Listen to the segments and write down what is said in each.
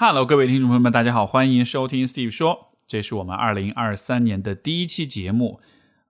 Hello，各位听众朋友们，大家好，欢迎收听 Steve 说，这是我们二零二三年的第一期节目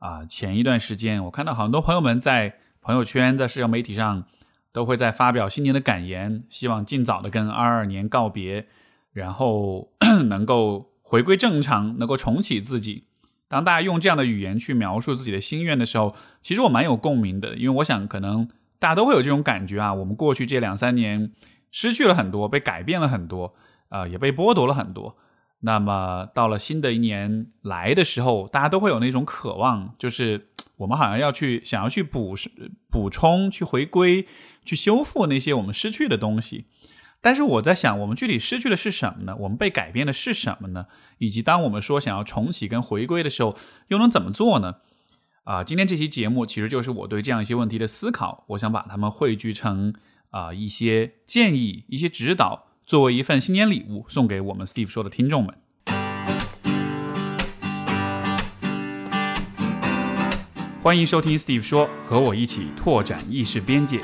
啊。前一段时间，我看到很多朋友们在朋友圈、在社交媒体上都会在发表新年的感言，希望尽早的跟二二年告别，然后 能够回归正常，能够重启自己。当大家用这样的语言去描述自己的心愿的时候，其实我蛮有共鸣的，因为我想可能大家都会有这种感觉啊。我们过去这两三年失去了很多，被改变了很多。啊，也被剥夺了很多。那么到了新的一年来的时候，大家都会有那种渴望，就是我们好像要去想要去补补充、去回归、去修复那些我们失去的东西。但是我在想，我们具体失去的是什么呢？我们被改变的是什么呢？以及当我们说想要重启跟回归的时候，又能怎么做呢？啊，今天这期节目其实就是我对这样一些问题的思考，我想把它们汇聚成啊一些建议、一些指导。作为一份新年礼物，送给我们 Steve 说的听众们。欢迎收听 Steve 说，和我一起拓展意识边界。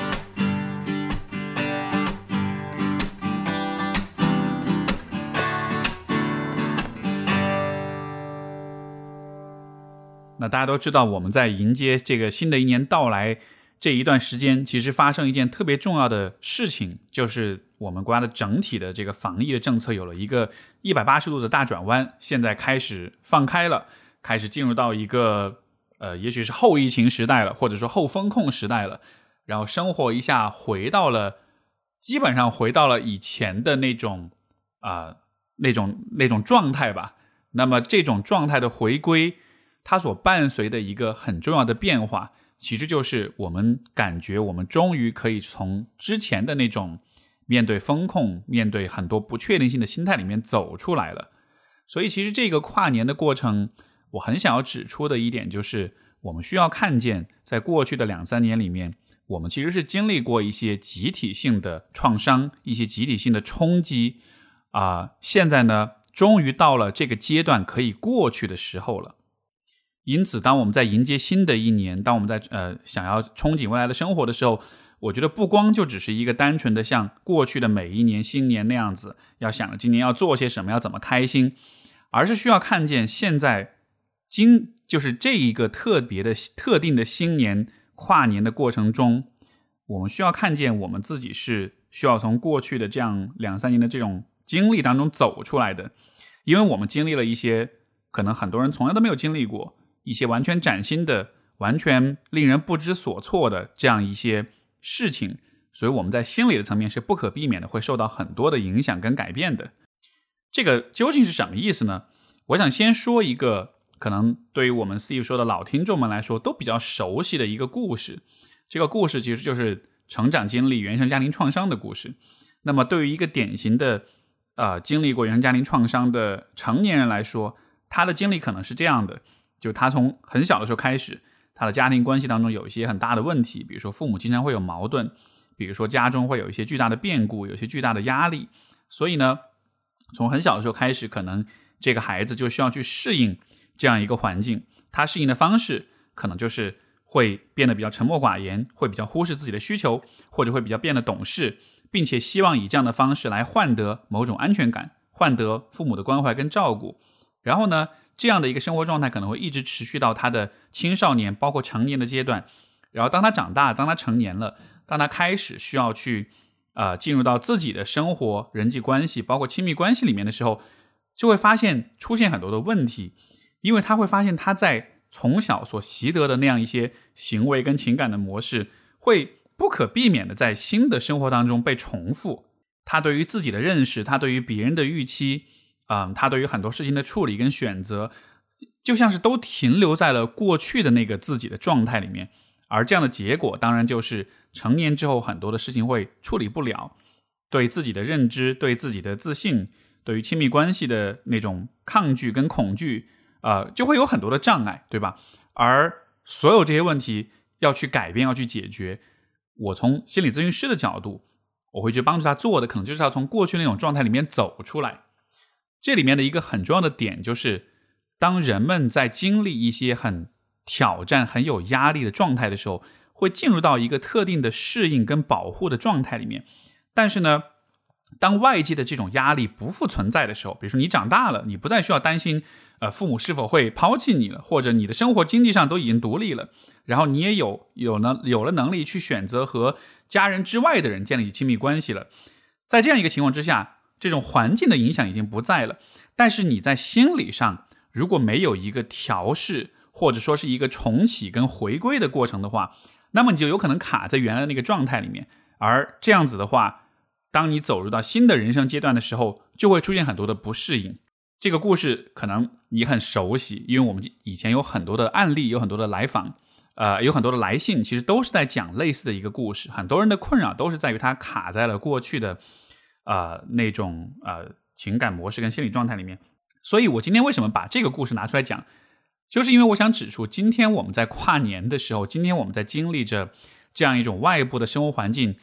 那大家都知道，我们在迎接这个新的一年到来这一段时间，其实发生一件特别重要的事情，就是。我们国家的整体的这个防疫的政策有了一个一百八十度的大转弯，现在开始放开了，开始进入到一个呃，也许是后疫情时代了，或者说后风控时代了。然后生活一下回到了，基本上回到了以前的那种啊那种那种状态吧。那么这种状态的回归，它所伴随的一个很重要的变化，其实就是我们感觉我们终于可以从之前的那种。面对风控，面对很多不确定性的心态里面走出来了，所以其实这个跨年的过程，我很想要指出的一点就是，我们需要看见，在过去的两三年里面，我们其实是经历过一些集体性的创伤，一些集体性的冲击，啊，现在呢，终于到了这个阶段可以过去的时候了。因此，当我们在迎接新的一年，当我们在呃想要憧憬未来的生活的时候。我觉得不光就只是一个单纯的像过去的每一年新年那样子，要想着今年要做些什么，要怎么开心，而是需要看见现在今就是这一个特别的特定的新年跨年的过程中，我们需要看见我们自己是需要从过去的这样两三年的这种经历当中走出来的，因为我们经历了一些可能很多人从来都没有经历过一些完全崭新的、完全令人不知所措的这样一些。事情，所以我们在心理的层面是不可避免的会受到很多的影响跟改变的。这个究竟是什么意思呢？我想先说一个可能对于我们 Steve 说的老听众们来说都比较熟悉的一个故事。这个故事其实就是成长经历原生家庭创伤的故事。那么对于一个典型的呃经历过原生家庭创伤的成年人来说，他的经历可能是这样的：就他从很小的时候开始。他的家庭关系当中有一些很大的问题，比如说父母经常会有矛盾，比如说家中会有一些巨大的变故，有一些巨大的压力，所以呢，从很小的时候开始，可能这个孩子就需要去适应这样一个环境。他适应的方式可能就是会变得比较沉默寡言，会比较忽视自己的需求，或者会比较变得懂事，并且希望以这样的方式来换得某种安全感，换得父母的关怀跟照顾。然后呢？这样的一个生活状态可能会一直持续到他的青少年，包括成年的阶段。然后，当他长大，当他成年了，当他开始需要去啊进入到自己的生活、人际关系，包括亲密关系里面的时候，就会发现出现很多的问题，因为他会发现他在从小所习得的那样一些行为跟情感的模式，会不可避免的在新的生活当中被重复。他对于自己的认识，他对于别人的预期。嗯，他对于很多事情的处理跟选择，就像是都停留在了过去的那个自己的状态里面，而这样的结果，当然就是成年之后很多的事情会处理不了，对自己的认知、对自己的自信、对于亲密关系的那种抗拒跟恐惧，呃，就会有很多的障碍，对吧？而所有这些问题要去改变、要去解决，我从心理咨询师的角度，我会去帮助他做的，可能就是要从过去那种状态里面走出来。这里面的一个很重要的点就是，当人们在经历一些很挑战、很有压力的状态的时候，会进入到一个特定的适应跟保护的状态里面。但是呢，当外界的这种压力不复存在的时候，比如说你长大了，你不再需要担心，呃，父母是否会抛弃你了，或者你的生活经济上都已经独立了，然后你也有有能有了能力去选择和家人之外的人建立亲密关系了。在这样一个情况之下，这种环境的影响已经不在了，但是你在心理上如果没有一个调试，或者说是一个重启跟回归的过程的话，那么你就有可能卡在原来那个状态里面，而这样子的话。当你走入到新的人生阶段的时候，就会出现很多的不适应。这个故事可能你很熟悉，因为我们以前有很多的案例，有很多的来访，呃，有很多的来信，其实都是在讲类似的一个故事。很多人的困扰都是在于他卡在了过去的，呃，那种呃情感模式跟心理状态里面。所以我今天为什么把这个故事拿出来讲，就是因为我想指出，今天我们在跨年的时候，今天我们在经历着这样一种外部的生活环境。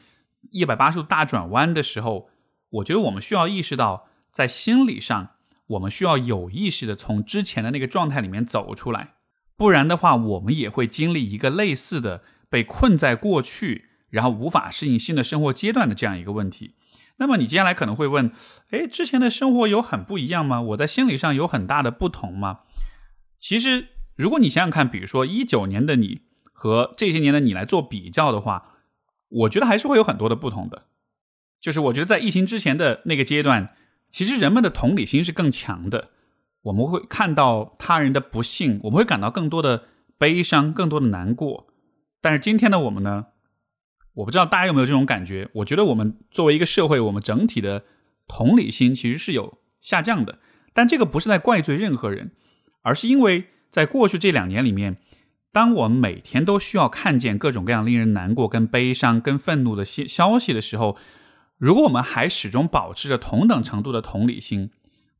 一百八十度大转弯的时候，我觉得我们需要意识到，在心理上，我们需要有意识的从之前的那个状态里面走出来，不然的话，我们也会经历一个类似的被困在过去，然后无法适应新的生活阶段的这样一个问题。那么你接下来可能会问：哎，之前的生活有很不一样吗？我在心理上有很大的不同吗？其实，如果你想想看，比如说一九年的你和这些年的你来做比较的话。我觉得还是会有很多的不同的，就是我觉得在疫情之前的那个阶段，其实人们的同理心是更强的。我们会看到他人的不幸，我们会感到更多的悲伤，更多的难过。但是今天的我们呢？我不知道大家有没有这种感觉？我觉得我们作为一个社会，我们整体的同理心其实是有下降的。但这个不是在怪罪任何人，而是因为在过去这两年里面。当我们每天都需要看见各种各样令人难过、跟悲伤、跟愤怒的消消息的时候，如果我们还始终保持着同等程度的同理心，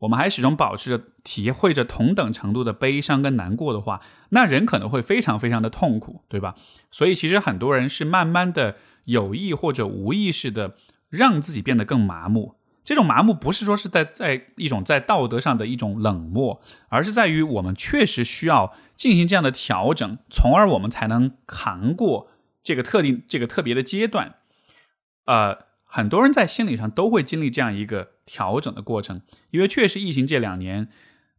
我们还始终保持着体会着同等程度的悲伤跟难过的话，那人可能会非常非常的痛苦，对吧？所以，其实很多人是慢慢的有意或者无意识的让自己变得更麻木。这种麻木不是说是在在一种在道德上的一种冷漠，而是在于我们确实需要进行这样的调整，从而我们才能扛过这个特定这个特别的阶段。呃，很多人在心理上都会经历这样一个调整的过程，因为确实疫情这两年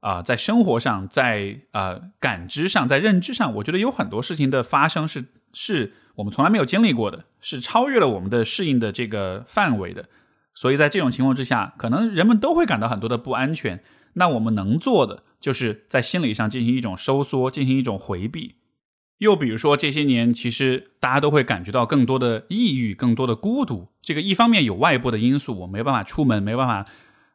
啊，在生活上，在呃感知上，在认知上，我觉得有很多事情的发生是是我们从来没有经历过的，是超越了我们的适应的这个范围的。所以在这种情况之下，可能人们都会感到很多的不安全。那我们能做的，就是在心理上进行一种收缩，进行一种回避。又比如说，这些年其实大家都会感觉到更多的抑郁，更多的孤独。这个一方面有外部的因素，我没办法出门，没办法，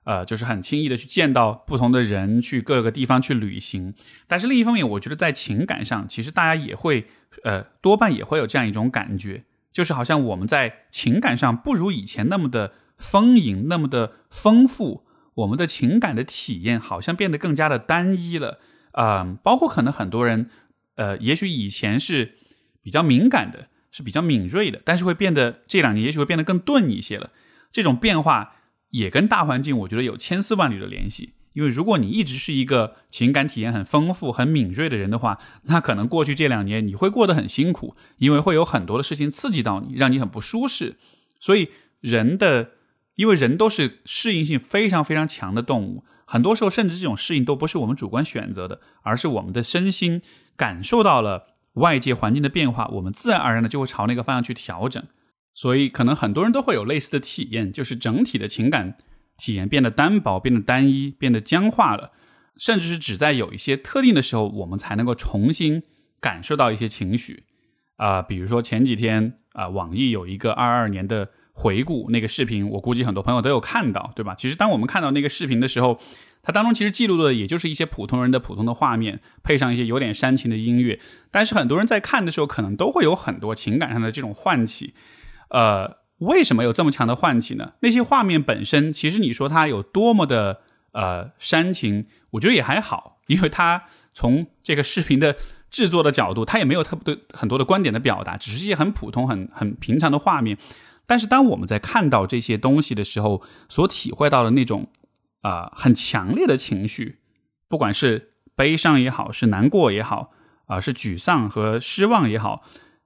呃，就是很轻易的去见到不同的人，去各个地方去旅行。但是另一方面，我觉得在情感上，其实大家也会，呃，多半也会有这样一种感觉，就是好像我们在情感上不如以前那么的。丰盈那么的丰富，我们的情感的体验好像变得更加的单一了啊！包括可能很多人，呃，也许以前是比较敏感的，是比较敏锐的，但是会变得这两年也许会变得更钝一些了。这种变化也跟大环境，我觉得有千丝万缕的联系。因为如果你一直是一个情感体验很丰富、很敏锐的人的话，那可能过去这两年你会过得很辛苦，因为会有很多的事情刺激到你，让你很不舒适。所以人的。因为人都是适应性非常非常强的动物，很多时候甚至这种适应都不是我们主观选择的，而是我们的身心感受到了外界环境的变化，我们自然而然的就会朝那个方向去调整。所以，可能很多人都会有类似的体验，就是整体的情感体验变得单薄、变得单一、变得僵化了，甚至是只在有一些特定的时候，我们才能够重新感受到一些情绪。啊，比如说前几天啊，网易有一个二二年的。回顾那个视频，我估计很多朋友都有看到，对吧？其实当我们看到那个视频的时候，它当中其实记录的也就是一些普通人的普通的画面，配上一些有点煽情的音乐。但是很多人在看的时候，可能都会有很多情感上的这种唤起。呃，为什么有这么强的唤起呢？那些画面本身，其实你说它有多么的呃煽情，我觉得也还好，因为它从这个视频的制作的角度，它也没有特别多很多的观点的表达，只是一些很普通、很很平常的画面。但是，当我们在看到这些东西的时候，所体会到的那种啊很强烈的情绪，不管是悲伤也好，是难过也好，啊是沮丧和失望也好，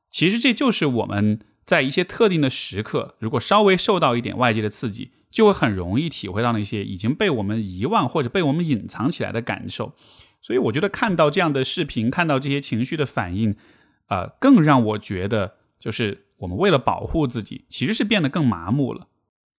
其实这就是我们在一些特定的时刻，如果稍微受到一点外界的刺激，就会很容易体会到那些已经被我们遗忘或者被我们隐藏起来的感受。所以我觉得看到这样的视频，看到这些情绪的反应，呃，更让我觉得，就是我们为了保护自己，其实是变得更麻木了。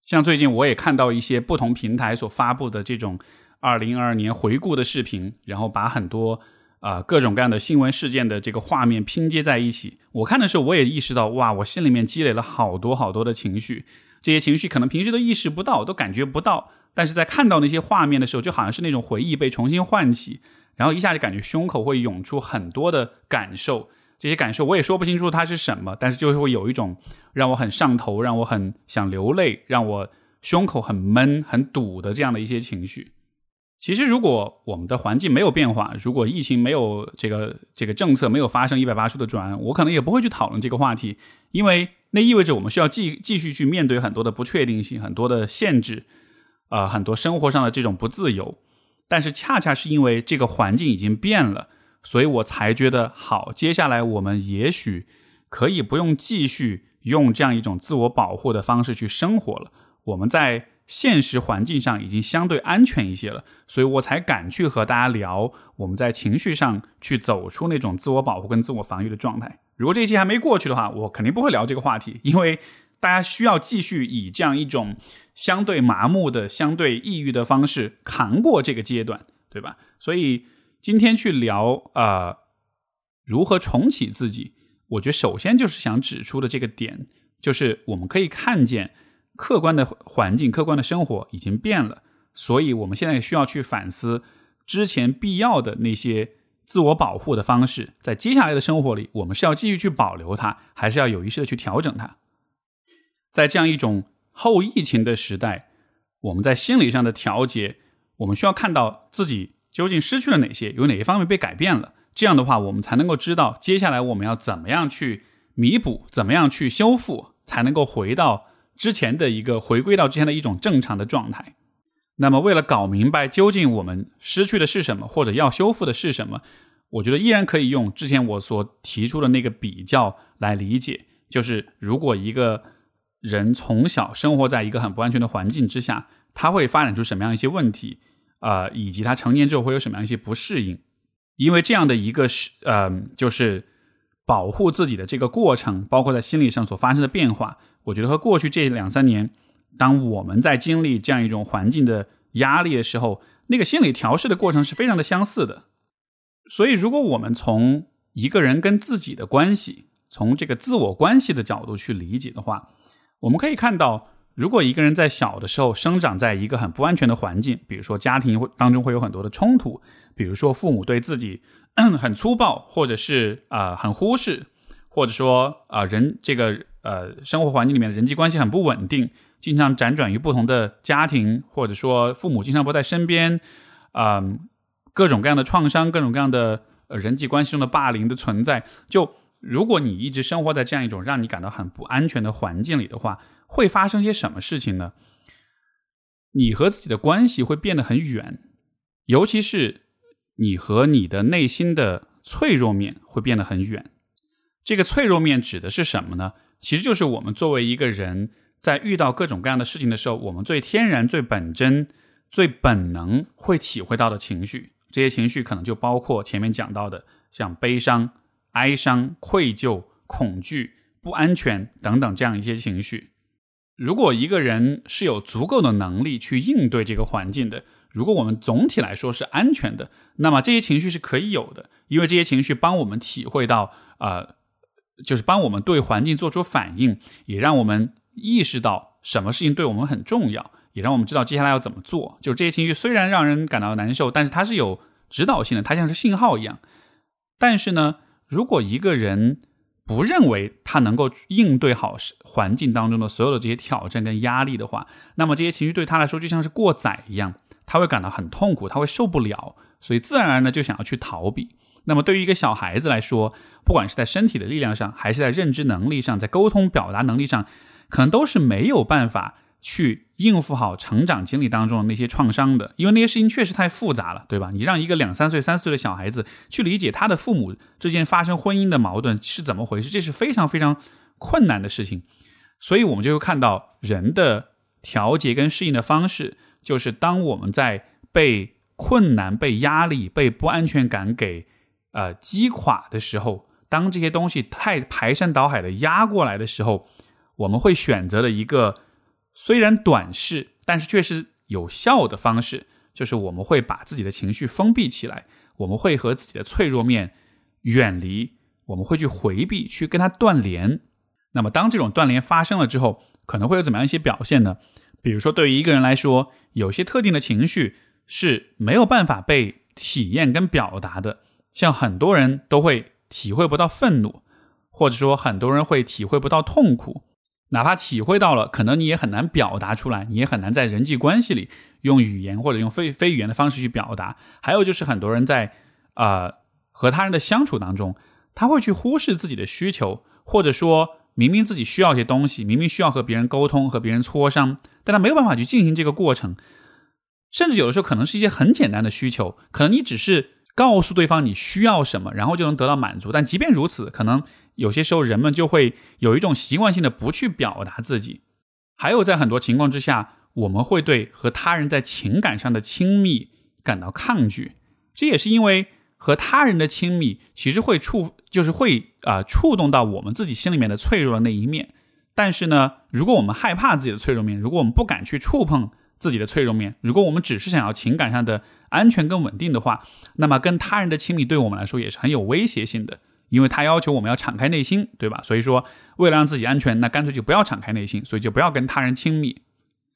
像最近我也看到一些不同平台所发布的这种二零二二年回顾的视频，然后把很多啊各种各样的新闻事件的这个画面拼接在一起。我看的时候，我也意识到，哇，我心里面积累了好多好多的情绪，这些情绪可能平时都意识不到，都感觉不到，但是在看到那些画面的时候，就好像是那种回忆被重新唤起。然后一下就感觉胸口会涌出很多的感受，这些感受我也说不清楚它是什么，但是就是会有一种让我很上头、让我很想流泪、让我胸口很闷、很堵的这样的一些情绪。其实，如果我们的环境没有变化，如果疫情没有这个这个政策没有发生一百八十度的转，我可能也不会去讨论这个话题，因为那意味着我们需要继继续去面对很多的不确定性、很多的限制，啊，很多生活上的这种不自由。但是恰恰是因为这个环境已经变了，所以我才觉得好。接下来我们也许可以不用继续用这样一种自我保护的方式去生活了。我们在现实环境上已经相对安全一些了，所以我才敢去和大家聊我们在情绪上去走出那种自我保护跟自我防御的状态。如果这一期还没过去的话，我肯定不会聊这个话题，因为大家需要继续以这样一种。相对麻木的、相对抑郁的方式扛过这个阶段，对吧？所以今天去聊啊，如何重启自己？我觉得首先就是想指出的这个点，就是我们可以看见客观的环境、客观的生活已经变了，所以我们现在需要去反思之前必要的那些自我保护的方式，在接下来的生活里，我们是要继续去保留它，还是要有意识的去调整它？在这样一种。后疫情的时代，我们在心理上的调节，我们需要看到自己究竟失去了哪些，有哪一方面被改变了。这样的话，我们才能够知道接下来我们要怎么样去弥补，怎么样去修复，才能够回到之前的一个回归到之前的一种正常的状态。那么，为了搞明白究竟我们失去的是什么，或者要修复的是什么，我觉得依然可以用之前我所提出的那个比较来理解，就是如果一个。人从小生活在一个很不安全的环境之下，他会发展出什么样一些问题？啊，以及他成年之后会有什么样一些不适应？因为这样的一个是，呃，就是保护自己的这个过程，包括在心理上所发生的变化，我觉得和过去这两三年，当我们在经历这样一种环境的压力的时候，那个心理调试的过程是非常的相似的。所以，如果我们从一个人跟自己的关系，从这个自我关系的角度去理解的话，我们可以看到，如果一个人在小的时候生长在一个很不安全的环境，比如说家庭会当中会有很多的冲突，比如说父母对自己 很粗暴，或者是啊很忽视，或者说啊人这个呃生活环境里面的人际关系很不稳定，经常辗转于不同的家庭，或者说父母经常不在身边，啊各种各样的创伤，各种各样的呃人际关系中的霸凌的存在，就。如果你一直生活在这样一种让你感到很不安全的环境里的话，会发生些什么事情呢？你和自己的关系会变得很远，尤其是你和你的内心的脆弱面会变得很远。这个脆弱面指的是什么呢？其实就是我们作为一个人在遇到各种各样的事情的时候，我们最天然、最本真、最本能会体会到的情绪。这些情绪可能就包括前面讲到的，像悲伤。哀伤、愧疚、恐惧、不安全等等这样一些情绪，如果一个人是有足够的能力去应对这个环境的，如果我们总体来说是安全的，那么这些情绪是可以有的，因为这些情绪帮我们体会到，呃，就是帮我们对环境做出反应，也让我们意识到什么事情对我们很重要，也让我们知道接下来要怎么做。就这些情绪虽然让人感到难受，但是它是有指导性的，它像是信号一样。但是呢？如果一个人不认为他能够应对好环境当中的所有的这些挑战跟压力的话，那么这些情绪对他来说就像是过载一样，他会感到很痛苦，他会受不了，所以自然而然的就想要去逃避。那么对于一个小孩子来说，不管是在身体的力量上，还是在认知能力上，在沟通表达能力上，可能都是没有办法。去应付好成长经历当中的那些创伤的，因为那些事情确实太复杂了，对吧？你让一个两三岁、三四岁的小孩子去理解他的父母之间发生婚姻的矛盾是怎么回事，这是非常非常困难的事情。所以，我们就会看到人的调节跟适应的方式，就是当我们在被困难、被压力、被不安全感给呃击垮的时候，当这些东西太排山倒海的压过来的时候，我们会选择的一个虽然短视，但是却是有效的方式，就是我们会把自己的情绪封闭起来，我们会和自己的脆弱面远离，我们会去回避，去跟它断联。那么，当这种断联发生了之后，可能会有怎么样一些表现呢？比如说，对于一个人来说，有些特定的情绪是没有办法被体验跟表达的，像很多人都会体会不到愤怒，或者说很多人会体会不到痛苦。哪怕体会到了，可能你也很难表达出来，你也很难在人际关系里用语言或者用非非语言的方式去表达。还有就是很多人在啊和他人的相处当中，他会去忽视自己的需求，或者说明明自己需要一些东西，明明需要和别人沟通、和别人磋商，但他没有办法去进行这个过程。甚至有的时候可能是一些很简单的需求，可能你只是告诉对方你需要什么，然后就能得到满足。但即便如此，可能。有些时候，人们就会有一种习惯性的不去表达自己。还有，在很多情况之下，我们会对和他人在情感上的亲密感到抗拒。这也是因为和他人的亲密其实会触，就是会啊触动到我们自己心里面的脆弱的那一面。但是呢，如果我们害怕自己的脆弱面，如果我们不敢去触碰自己的脆弱面，如果我们只是想要情感上的安全跟稳定的话，那么跟他人的亲密对我们来说也是很有威胁性的。因为他要求我们要敞开内心，对吧？所以说，为了让自己安全，那干脆就不要敞开内心，所以就不要跟他人亲密。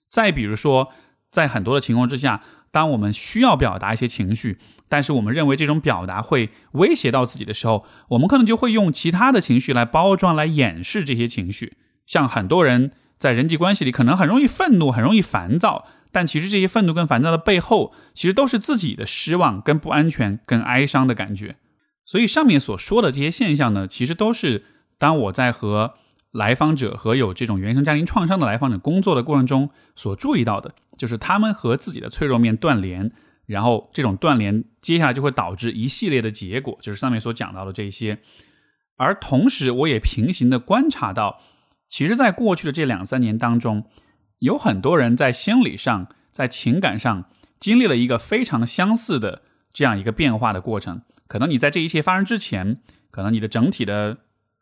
再比如说，在很多的情况之下，当我们需要表达一些情绪，但是我们认为这种表达会威胁到自己的时候，我们可能就会用其他的情绪来包装、来掩饰这些情绪。像很多人在人际关系里，可能很容易愤怒、很容易烦躁，但其实这些愤怒跟烦躁的背后，其实都是自己的失望、跟不安全、跟哀伤的感觉。所以上面所说的这些现象呢，其实都是当我在和来访者和有这种原生家庭创伤的来访者工作的过程中所注意到的，就是他们和自己的脆弱面断联，然后这种断联接下来就会导致一系列的结果，就是上面所讲到的这些。而同时，我也平行的观察到，其实，在过去的这两三年当中，有很多人在心理上、在情感上经历了一个非常相似的这样一个变化的过程。可能你在这一切发生之前，可能你的整体的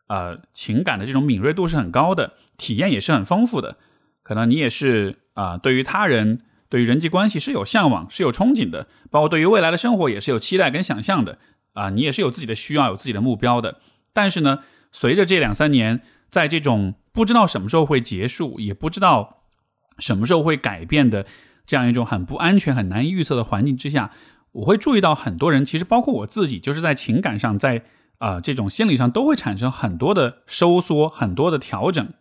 呃情感的这种敏锐度是很高的，体验也是很丰富的。可能你也是啊，对于他人、对于人际关系是有向往、是有憧憬的，包括对于未来的生活也是有期待跟想象的啊。你也是有自己的需要、有自己的目标的。但是呢，随着这两三年，在这种不知道什么时候会结束，也不知道什么时候会改变的这样一种很不安全、很难以预测的环境之下。我会注意到很多人，其实包括我自己，就是在情感上，在啊这种心理上都会产生很多的收缩，很多的调整，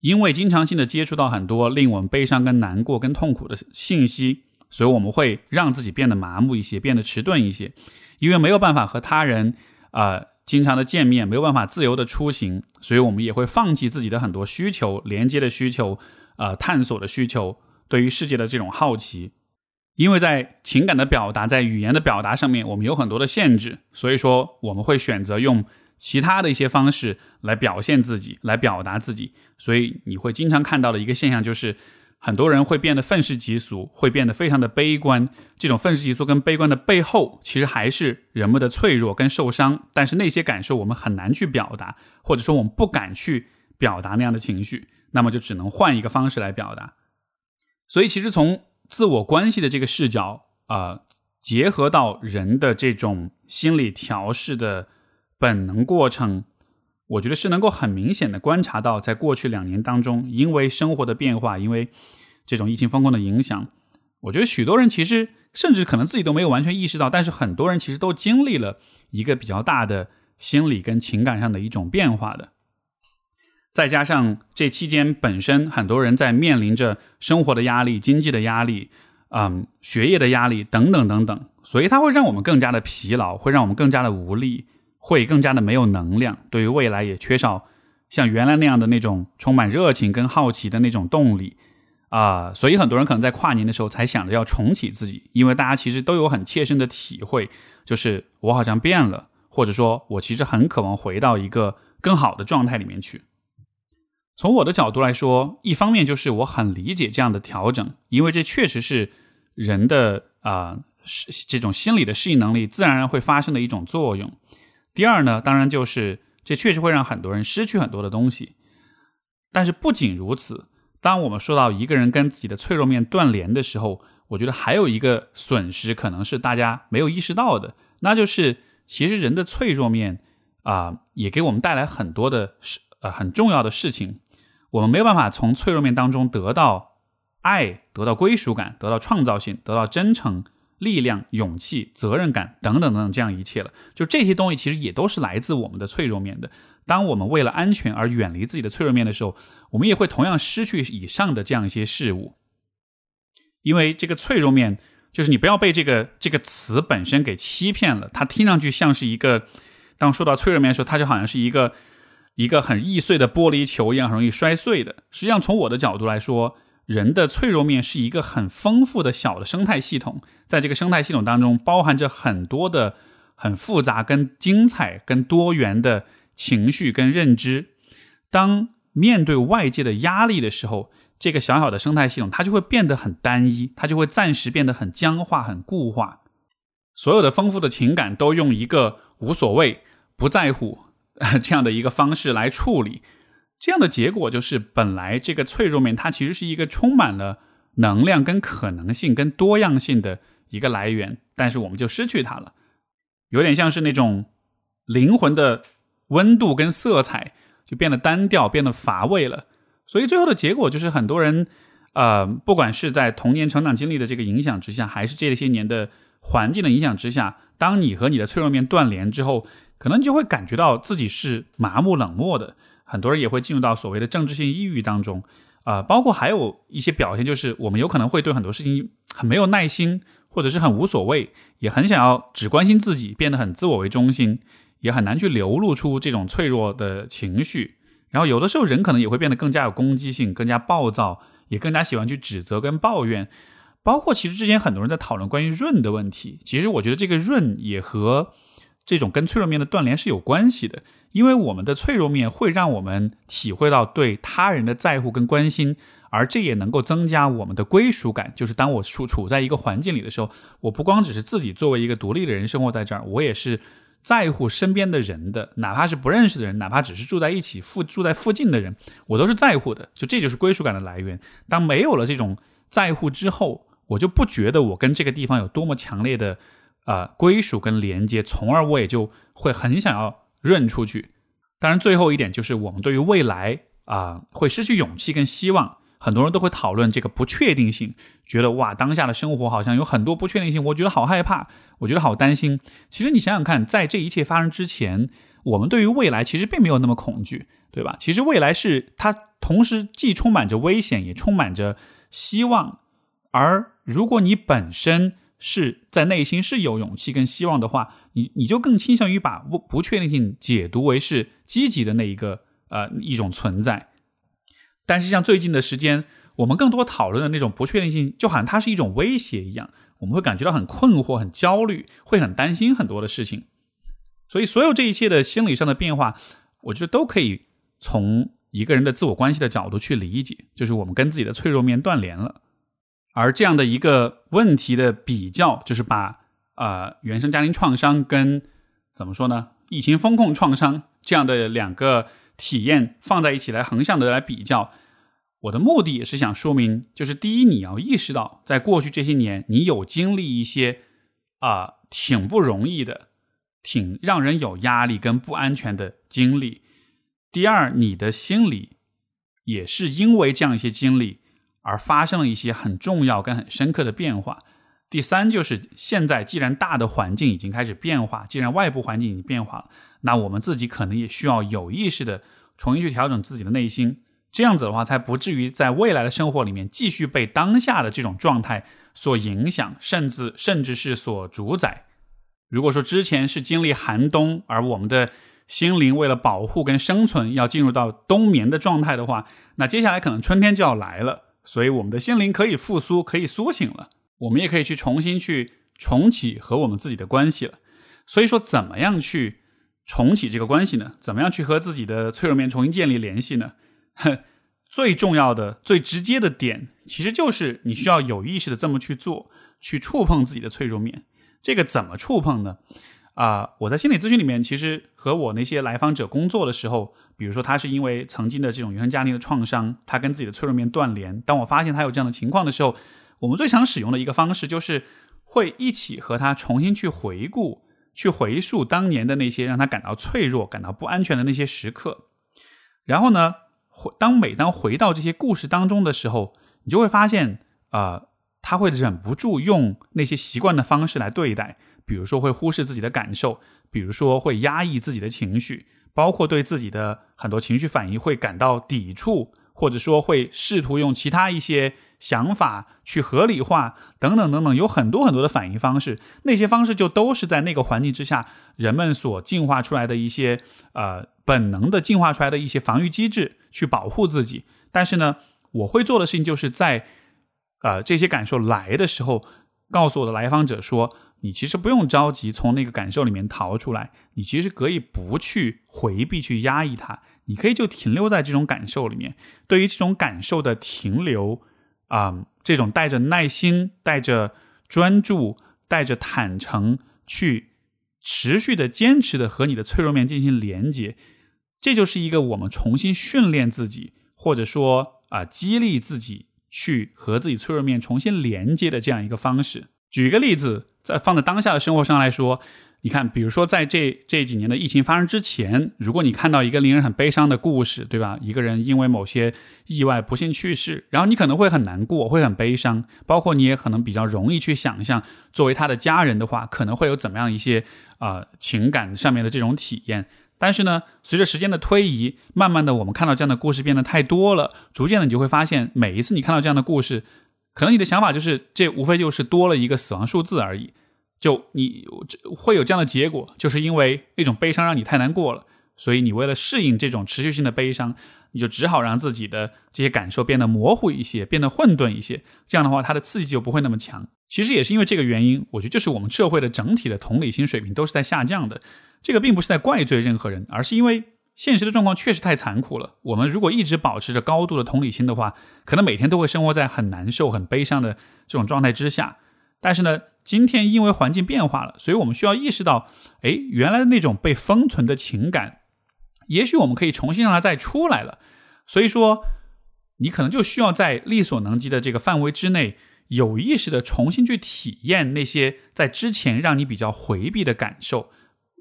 因为经常性的接触到很多令我们悲伤、跟难过、跟痛苦的信息，所以我们会让自己变得麻木一些，变得迟钝一些，因为没有办法和他人啊经常的见面，没有办法自由的出行，所以我们也会放弃自己的很多需求、连接的需求、啊探索的需求，对于世界的这种好奇。因为在情感的表达，在语言的表达上面，我们有很多的限制，所以说我们会选择用其他的一些方式来表现自己，来表达自己。所以你会经常看到的一个现象，就是很多人会变得愤世嫉俗，会变得非常的悲观。这种愤世嫉俗跟悲观的背后，其实还是人们的脆弱跟受伤。但是那些感受我们很难去表达，或者说我们不敢去表达那样的情绪，那么就只能换一个方式来表达。所以其实从自我关系的这个视角啊，结合到人的这种心理调试的本能过程，我觉得是能够很明显的观察到，在过去两年当中，因为生活的变化，因为这种疫情风控的影响，我觉得许多人其实甚至可能自己都没有完全意识到，但是很多人其实都经历了一个比较大的心理跟情感上的一种变化的。再加上这期间本身很多人在面临着生活的压力、经济的压力、嗯，学业的压力等等等等，所以它会让我们更加的疲劳，会让我们更加的无力，会更加的没有能量，对于未来也缺少像原来那样的那种充满热情跟好奇的那种动力啊。所以很多人可能在跨年的时候才想着要重启自己，因为大家其实都有很切身的体会，就是我好像变了，或者说我其实很渴望回到一个更好的状态里面去。从我的角度来说，一方面就是我很理解这样的调整，因为这确实是人的啊，是这种心理的适应能力自然而然会发生的一种作用。第二呢，当然就是这确实会让很多人失去很多的东西。但是不仅如此，当我们说到一个人跟自己的脆弱面断联的时候，我觉得还有一个损失可能是大家没有意识到的，那就是其实人的脆弱面啊，也给我们带来很多的事呃很重要的事情。我们没有办法从脆弱面当中得到爱、得到归属感、得到创造性、得到真诚、力量、勇气、责任感等等等等这样一切了。就这些东西其实也都是来自我们的脆弱面的。当我们为了安全而远离自己的脆弱面的时候，我们也会同样失去以上的这样一些事物。因为这个脆弱面，就是你不要被这个这个词本身给欺骗了。它听上去像是一个，当说到脆弱面的时候，它就好像是一个。一个很易碎的玻璃球一样，很容易摔碎的。实际上，从我的角度来说，人的脆弱面是一个很丰富的小的生态系统，在这个生态系统当中，包含着很多的很复杂、跟精彩、跟多元的情绪跟认知。当面对外界的压力的时候，这个小小的生态系统它就会变得很单一，它就会暂时变得很僵化、很固化。所有的丰富的情感都用一个无所谓、不在乎。这样的一个方式来处理，这样的结果就是，本来这个脆弱面它其实是一个充满了能量、跟可能性、跟多样性的一个来源，但是我们就失去它了，有点像是那种灵魂的温度跟色彩就变得单调、变得乏味了。所以最后的结果就是，很多人，呃，不管是在童年成长经历的这个影响之下，还是这些年的环境的影响之下，当你和你的脆弱面断联之后。可能就会感觉到自己是麻木冷漠的，很多人也会进入到所谓的政治性抑郁当中，啊，包括还有一些表现，就是我们有可能会对很多事情很没有耐心，或者是很无所谓，也很想要只关心自己，变得很自我为中心，也很难去流露出这种脆弱的情绪。然后有的时候人可能也会变得更加有攻击性，更加暴躁，也更加喜欢去指责跟抱怨。包括其实之前很多人在讨论关于润的问题，其实我觉得这个润也和。这种跟脆弱面的断联是有关系的，因为我们的脆弱面会让我们体会到对他人的在乎跟关心，而这也能够增加我们的归属感。就是当我处处在一个环境里的时候，我不光只是自己作为一个独立的人生活在这儿，我也是在乎身边的人的，哪怕是不认识的人，哪怕只是住在一起附住在附近的人，我都是在乎的。就这就是归属感的来源。当没有了这种在乎之后，我就不觉得我跟这个地方有多么强烈的。啊，归属跟连接，从而我也就会很想要润出去。当然，最后一点就是我们对于未来啊，会失去勇气跟希望。很多人都会讨论这个不确定性，觉得哇，当下的生活好像有很多不确定性，我觉得好害怕，我觉得好担心。其实你想想看，在这一切发生之前，我们对于未来其实并没有那么恐惧，对吧？其实未来是它同时既充满着危险，也充满着希望。而如果你本身，是在内心是有勇气跟希望的话，你你就更倾向于把不不确定性解读为是积极的那一个呃一种存在。但是像最近的时间，我们更多讨论的那种不确定性，就好像它是一种威胁一样，我们会感觉到很困惑、很焦虑，会很担心很多的事情。所以，所有这一切的心理上的变化，我觉得都可以从一个人的自我关系的角度去理解，就是我们跟自己的脆弱面断联了。而这样的一个问题的比较，就是把呃原生家庭创伤跟怎么说呢，疫情风控创伤这样的两个体验放在一起来横向的来比较。我的目的也是想说明，就是第一，你要意识到，在过去这些年，你有经历一些啊挺不容易的、挺让人有压力跟不安全的经历。第二，你的心里也是因为这样一些经历。而发生了一些很重要跟很深刻的变化。第三，就是现在既然大的环境已经开始变化，既然外部环境已经变化了，那我们自己可能也需要有意识的重新去调整自己的内心，这样子的话，才不至于在未来的生活里面继续被当下的这种状态所影响，甚至甚至是所主宰。如果说之前是经历寒冬，而我们的心灵为了保护跟生存要进入到冬眠的状态的话，那接下来可能春天就要来了。所以，我们的心灵可以复苏，可以苏醒了。我们也可以去重新去重启和我们自己的关系了。所以说，怎么样去重启这个关系呢？怎么样去和自己的脆弱面重新建立联系呢？最重要的、最直接的点，其实就是你需要有意识的这么去做，去触碰自己的脆弱面。这个怎么触碰呢？啊，我在心理咨询里面，其实和我那些来访者工作的时候，比如说他是因为曾经的这种原生家庭的创伤，他跟自己的脆弱面断联。当我发现他有这样的情况的时候，我们最常使用的一个方式就是会一起和他重新去回顾、去回溯当年的那些让他感到脆弱、感到不安全的那些时刻。然后呢，当每当回到这些故事当中的时候，你就会发现，啊，他会忍不住用那些习惯的方式来对待。比如说会忽视自己的感受，比如说会压抑自己的情绪，包括对自己的很多情绪反应会感到抵触，或者说会试图用其他一些想法去合理化，等等等等，有很多很多的反应方式。那些方式就都是在那个环境之下人们所进化出来的一些呃本能的进化出来的一些防御机制，去保护自己。但是呢，我会做的事情就是在呃这些感受来的时候，告诉我的来访者说。你其实不用着急从那个感受里面逃出来，你其实可以不去回避、去压抑它，你可以就停留在这种感受里面。对于这种感受的停留，啊，这种带着耐心、带着专注、带着坦诚去持续的、坚持的和你的脆弱面进行连接，这就是一个我们重新训练自己，或者说啊，激励自己去和自己脆弱面重新连接的这样一个方式。举个例子。在放在当下的生活上来说，你看，比如说在这这几年的疫情发生之前，如果你看到一个令人很悲伤的故事，对吧？一个人因为某些意外不幸去世，然后你可能会很难过，会很悲伤，包括你也可能比较容易去想象，作为他的家人的话，可能会有怎么样一些啊情感上面的这种体验。但是呢，随着时间的推移，慢慢的我们看到这样的故事变得太多了，逐渐的你就会发现，每一次你看到这样的故事。可能你的想法就是，这无非就是多了一个死亡数字而已。就你会有这样的结果，就是因为那种悲伤让你太难过了，所以你为了适应这种持续性的悲伤，你就只好让自己的这些感受变得模糊一些，变得混沌一些。这样的话，它的刺激就不会那么强。其实也是因为这个原因，我觉得就是我们社会的整体的同理心水平都是在下降的。这个并不是在怪罪任何人，而是因为。现实的状况确实太残酷了。我们如果一直保持着高度的同理心的话，可能每天都会生活在很难受、很悲伤的这种状态之下。但是呢，今天因为环境变化了，所以我们需要意识到，哎，原来的那种被封存的情感，也许我们可以重新让它再出来了。所以说，你可能就需要在力所能及的这个范围之内，有意识的重新去体验那些在之前让你比较回避的感受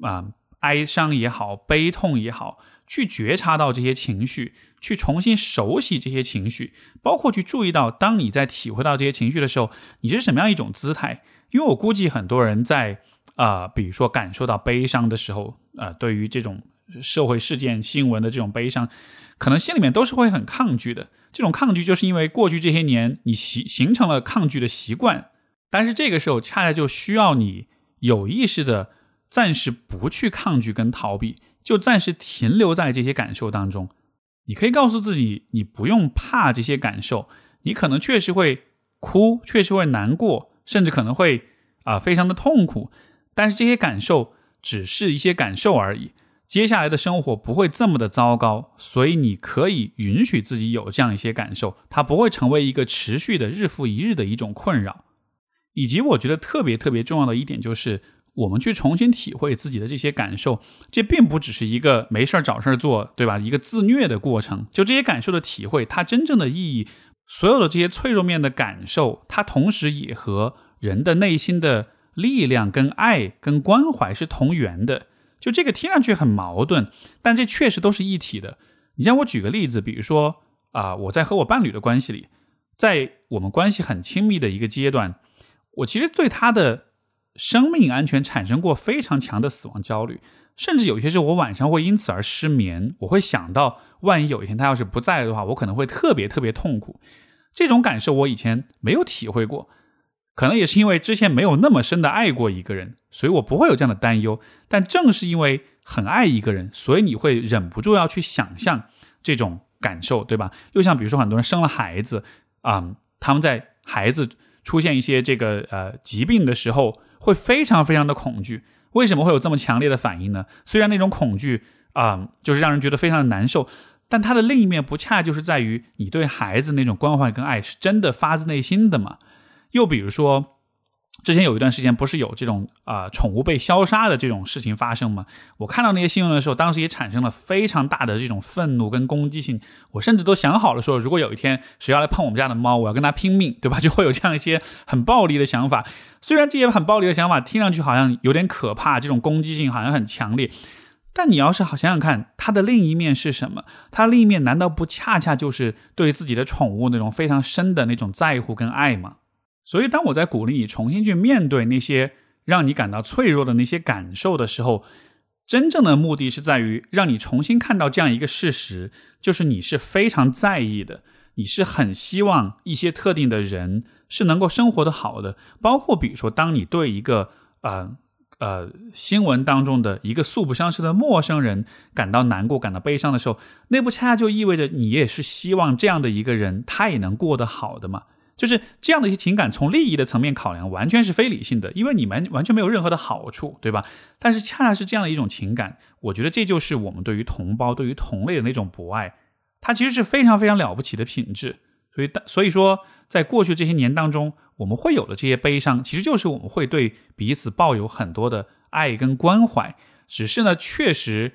啊。哀伤也好，悲痛也好，去觉察到这些情绪，去重新熟悉这些情绪，包括去注意到，当你在体会到这些情绪的时候，你是什么样一种姿态？因为我估计很多人在啊，比如说感受到悲伤的时候，啊，对于这种社会事件、新闻的这种悲伤，可能心里面都是会很抗拒的。这种抗拒，就是因为过去这些年你习形成了抗拒的习惯，但是这个时候恰恰就需要你有意识的。暂时不去抗拒跟逃避，就暂时停留在这些感受当中。你可以告诉自己，你不用怕这些感受。你可能确实会哭，确实会难过，甚至可能会啊非常的痛苦。但是这些感受只是一些感受而已。接下来的生活不会这么的糟糕，所以你可以允许自己有这样一些感受，它不会成为一个持续的日复一日的一种困扰。以及我觉得特别特别重要的一点就是。我们去重新体会自己的这些感受，这并不只是一个没事儿找事儿做，对吧？一个自虐的过程。就这些感受的体会，它真正的意义，所有的这些脆弱面的感受，它同时也和人的内心的力量、跟爱、跟关怀是同源的。就这个听上去很矛盾，但这确实都是一体的。你像我举个例子，比如说啊，我在和我伴侣的关系里，在我们关系很亲密的一个阶段，我其实对他的。生命安全产生过非常强的死亡焦虑，甚至有些时候我晚上会因此而失眠。我会想到，万一有一天他要是不在的话，我可能会特别特别痛苦。这种感受我以前没有体会过，可能也是因为之前没有那么深的爱过一个人，所以我不会有这样的担忧。但正是因为很爱一个人，所以你会忍不住要去想象这种感受，对吧？又像比如说很多人生了孩子啊，他们在孩子出现一些这个呃疾病的时候。会非常非常的恐惧，为什么会有这么强烈的反应呢？虽然那种恐惧啊，就是让人觉得非常的难受，但它的另一面不恰就是在于你对孩子那种关怀跟爱是真的发自内心的嘛？又比如说。之前有一段时间，不是有这种啊宠物被消杀的这种事情发生吗？我看到那些新闻的时候，当时也产生了非常大的这种愤怒跟攻击性。我甚至都想好了说，如果有一天谁要来碰我们家的猫，我要跟他拼命，对吧？就会有这样一些很暴力的想法。虽然这些很暴力的想法听上去好像有点可怕，这种攻击性好像很强烈，但你要是好想想看，它的另一面是什么？它另一面难道不恰恰就是对自己的宠物那种非常深的那种在乎跟爱吗？所以，当我在鼓励你重新去面对那些让你感到脆弱的那些感受的时候，真正的目的是在于让你重新看到这样一个事实：，就是你是非常在意的，你是很希望一些特定的人是能够生活的好的。包括比如说，当你对一个呃呃新闻当中的一个素不相识的陌生人感到难过、感到悲伤的时候，那不恰恰就意味着你也是希望这样的一个人他也能过得好的吗？就是这样的一些情感，从利益的层面考量，完全是非理性的，因为你们完全没有任何的好处，对吧？但是恰恰是这样的一种情感，我觉得这就是我们对于同胞、对于同类的那种博爱，它其实是非常非常了不起的品质。所以，所以说，在过去这些年当中，我们会有的这些悲伤，其实就是我们会对彼此抱有很多的爱跟关怀，只是呢，确实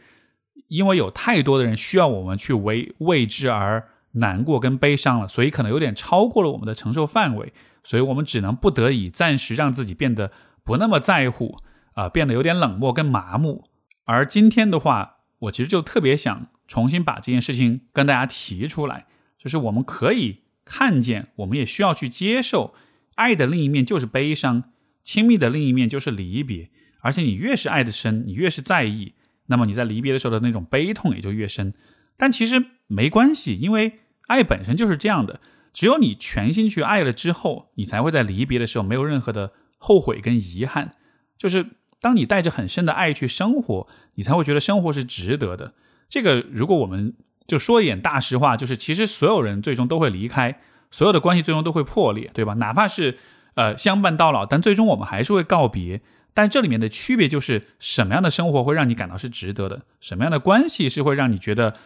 因为有太多的人需要我们去为为之而。难过跟悲伤了，所以可能有点超过了我们的承受范围，所以我们只能不得已暂时让自己变得不那么在乎啊，变得有点冷漠跟麻木。而今天的话，我其实就特别想重新把这件事情跟大家提出来，就是我们可以看见，我们也需要去接受，爱的另一面就是悲伤，亲密的另一面就是离别。而且你越是爱的深，你越是在意，那么你在离别的时候的那种悲痛也就越深。但其实没关系，因为爱本身就是这样的。只有你全心去爱了之后，你才会在离别的时候没有任何的后悔跟遗憾。就是当你带着很深的爱去生活，你才会觉得生活是值得的。这个，如果我们就说一点大实话，就是其实所有人最终都会离开，所有的关系最终都会破裂，对吧？哪怕是呃相伴到老，但最终我们还是会告别。但这里面的区别就是什么样的生活会让你感到是值得的，什么样的关系是会让你觉得。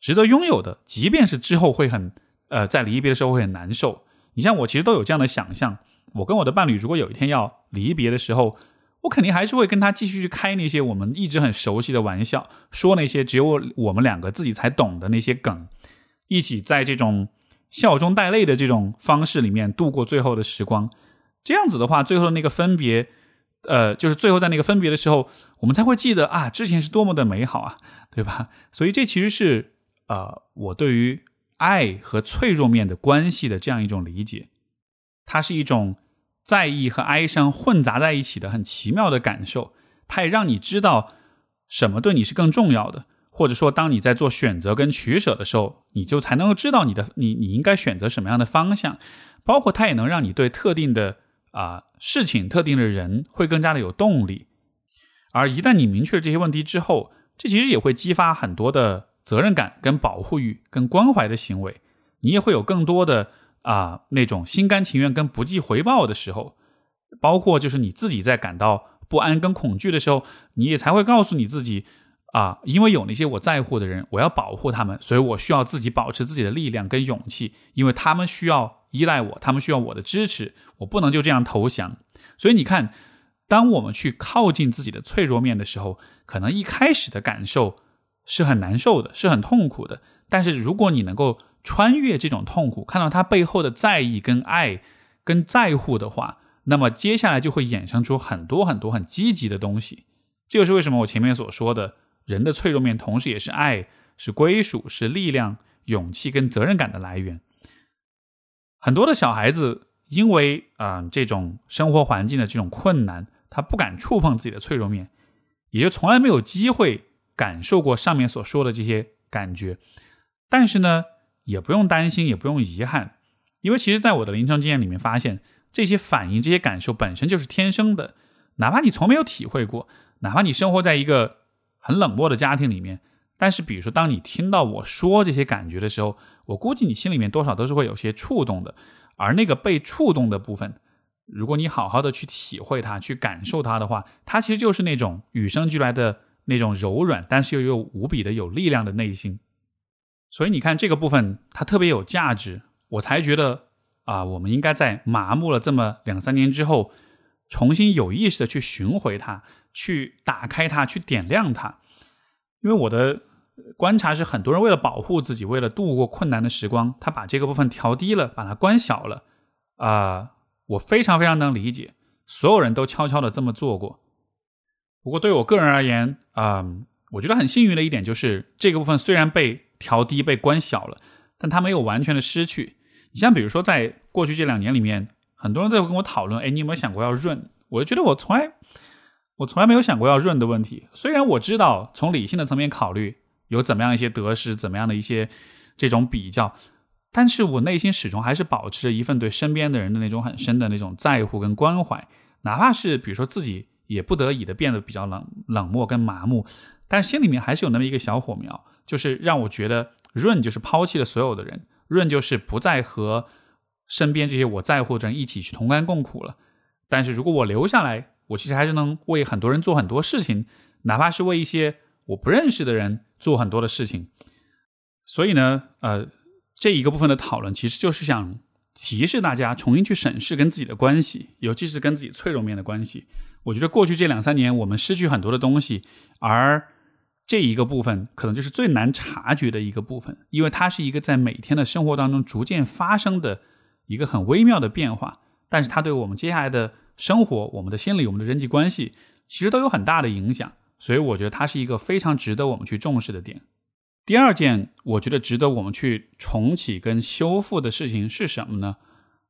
值得拥有的，即便是之后会很，呃，在离别的时候会很难受。你像我，其实都有这样的想象。我跟我的伴侣，如果有一天要离别的时候，我肯定还是会跟他继续去开那些我们一直很熟悉的玩笑，说那些只有我们两个自己才懂的那些梗，一起在这种笑中带泪的这种方式里面度过最后的时光。这样子的话，最后的那个分别，呃，就是最后在那个分别的时候，我们才会记得啊，之前是多么的美好啊，对吧？所以这其实是。呃，我对于爱和脆弱面的关系的这样一种理解，它是一种在意和哀伤混杂在一起的很奇妙的感受。它也让你知道什么对你是更重要的，或者说，当你在做选择跟取舍的时候，你就才能够知道你的你你应该选择什么样的方向。包括它也能让你对特定的啊事情、特定的人会更加的有动力。而一旦你明确了这些问题之后，这其实也会激发很多的。责任感、跟保护欲、跟关怀的行为，你也会有更多的啊那种心甘情愿跟不计回报的时候，包括就是你自己在感到不安跟恐惧的时候，你也才会告诉你自己啊，因为有那些我在乎的人，我要保护他们，所以我需要自己保持自己的力量跟勇气，因为他们需要依赖我，他们需要我的支持，我不能就这样投降。所以你看，当我们去靠近自己的脆弱面的时候，可能一开始的感受。是很难受的，是很痛苦的。但是如果你能够穿越这种痛苦，看到他背后的在意、跟爱、跟在乎的话，那么接下来就会衍生出很多很多很积极的东西。这就是为什么我前面所说的，人的脆弱面同时也是爱、是归属、是力量、勇气跟责任感的来源。很多的小孩子因为啊这种生活环境的这种困难，他不敢触碰自己的脆弱面，也就从来没有机会。感受过上面所说的这些感觉，但是呢，也不用担心，也不用遗憾，因为其实，在我的临床经验里面发现，这些反应、这些感受本身就是天生的。哪怕你从没有体会过，哪怕你生活在一个很冷漠的家庭里面，但是，比如说，当你听到我说这些感觉的时候，我估计你心里面多少都是会有些触动的。而那个被触动的部分，如果你好好的去体会它、去感受它的话，它其实就是那种与生俱来的。那种柔软，但是又有无比的有力量的内心。所以你看这个部分它特别有价值，我才觉得啊，我们应该在麻木了这么两三年之后，重新有意识的去寻回它，去打开它，去点亮它。因为我的观察是，很多人为了保护自己，为了度过困难的时光，他把这个部分调低了，把它关小了。啊，我非常非常能理解，所有人都悄悄的这么做过。不过对我个人而言，啊，我觉得很幸运的一点就是，这个部分虽然被调低、被关小了，但它没有完全的失去。你像比如说，在过去这两年里面，很多人都跟我讨论，哎，你有没有想过要润？我就觉得我从来，我从来没有想过要润的问题。虽然我知道从理性的层面考虑，有怎么样一些得失，怎么样的一些这种比较。但是我内心始终还是保持着一份对身边的人的那种很深的那种在乎跟关怀，哪怕是比如说自己也不得已的变得比较冷冷漠跟麻木，但心里面还是有那么一个小火苗，就是让我觉得润就是抛弃了所有的人，润就是不再和身边这些我在乎的人一起去同甘共苦了。但是如果我留下来，我其实还是能为很多人做很多事情，哪怕是为一些我不认识的人做很多的事情。所以呢，呃。这一个部分的讨论，其实就是想提示大家重新去审视跟自己的关系，尤其是跟自己脆弱面的关系。我觉得过去这两三年，我们失去很多的东西，而这一个部分可能就是最难察觉的一个部分，因为它是一个在每天的生活当中逐渐发生的一个很微妙的变化，但是它对我们接下来的生活、我们的心理、我们的人际关系，其实都有很大的影响。所以，我觉得它是一个非常值得我们去重视的点。第二件我觉得值得我们去重启跟修复的事情是什么呢？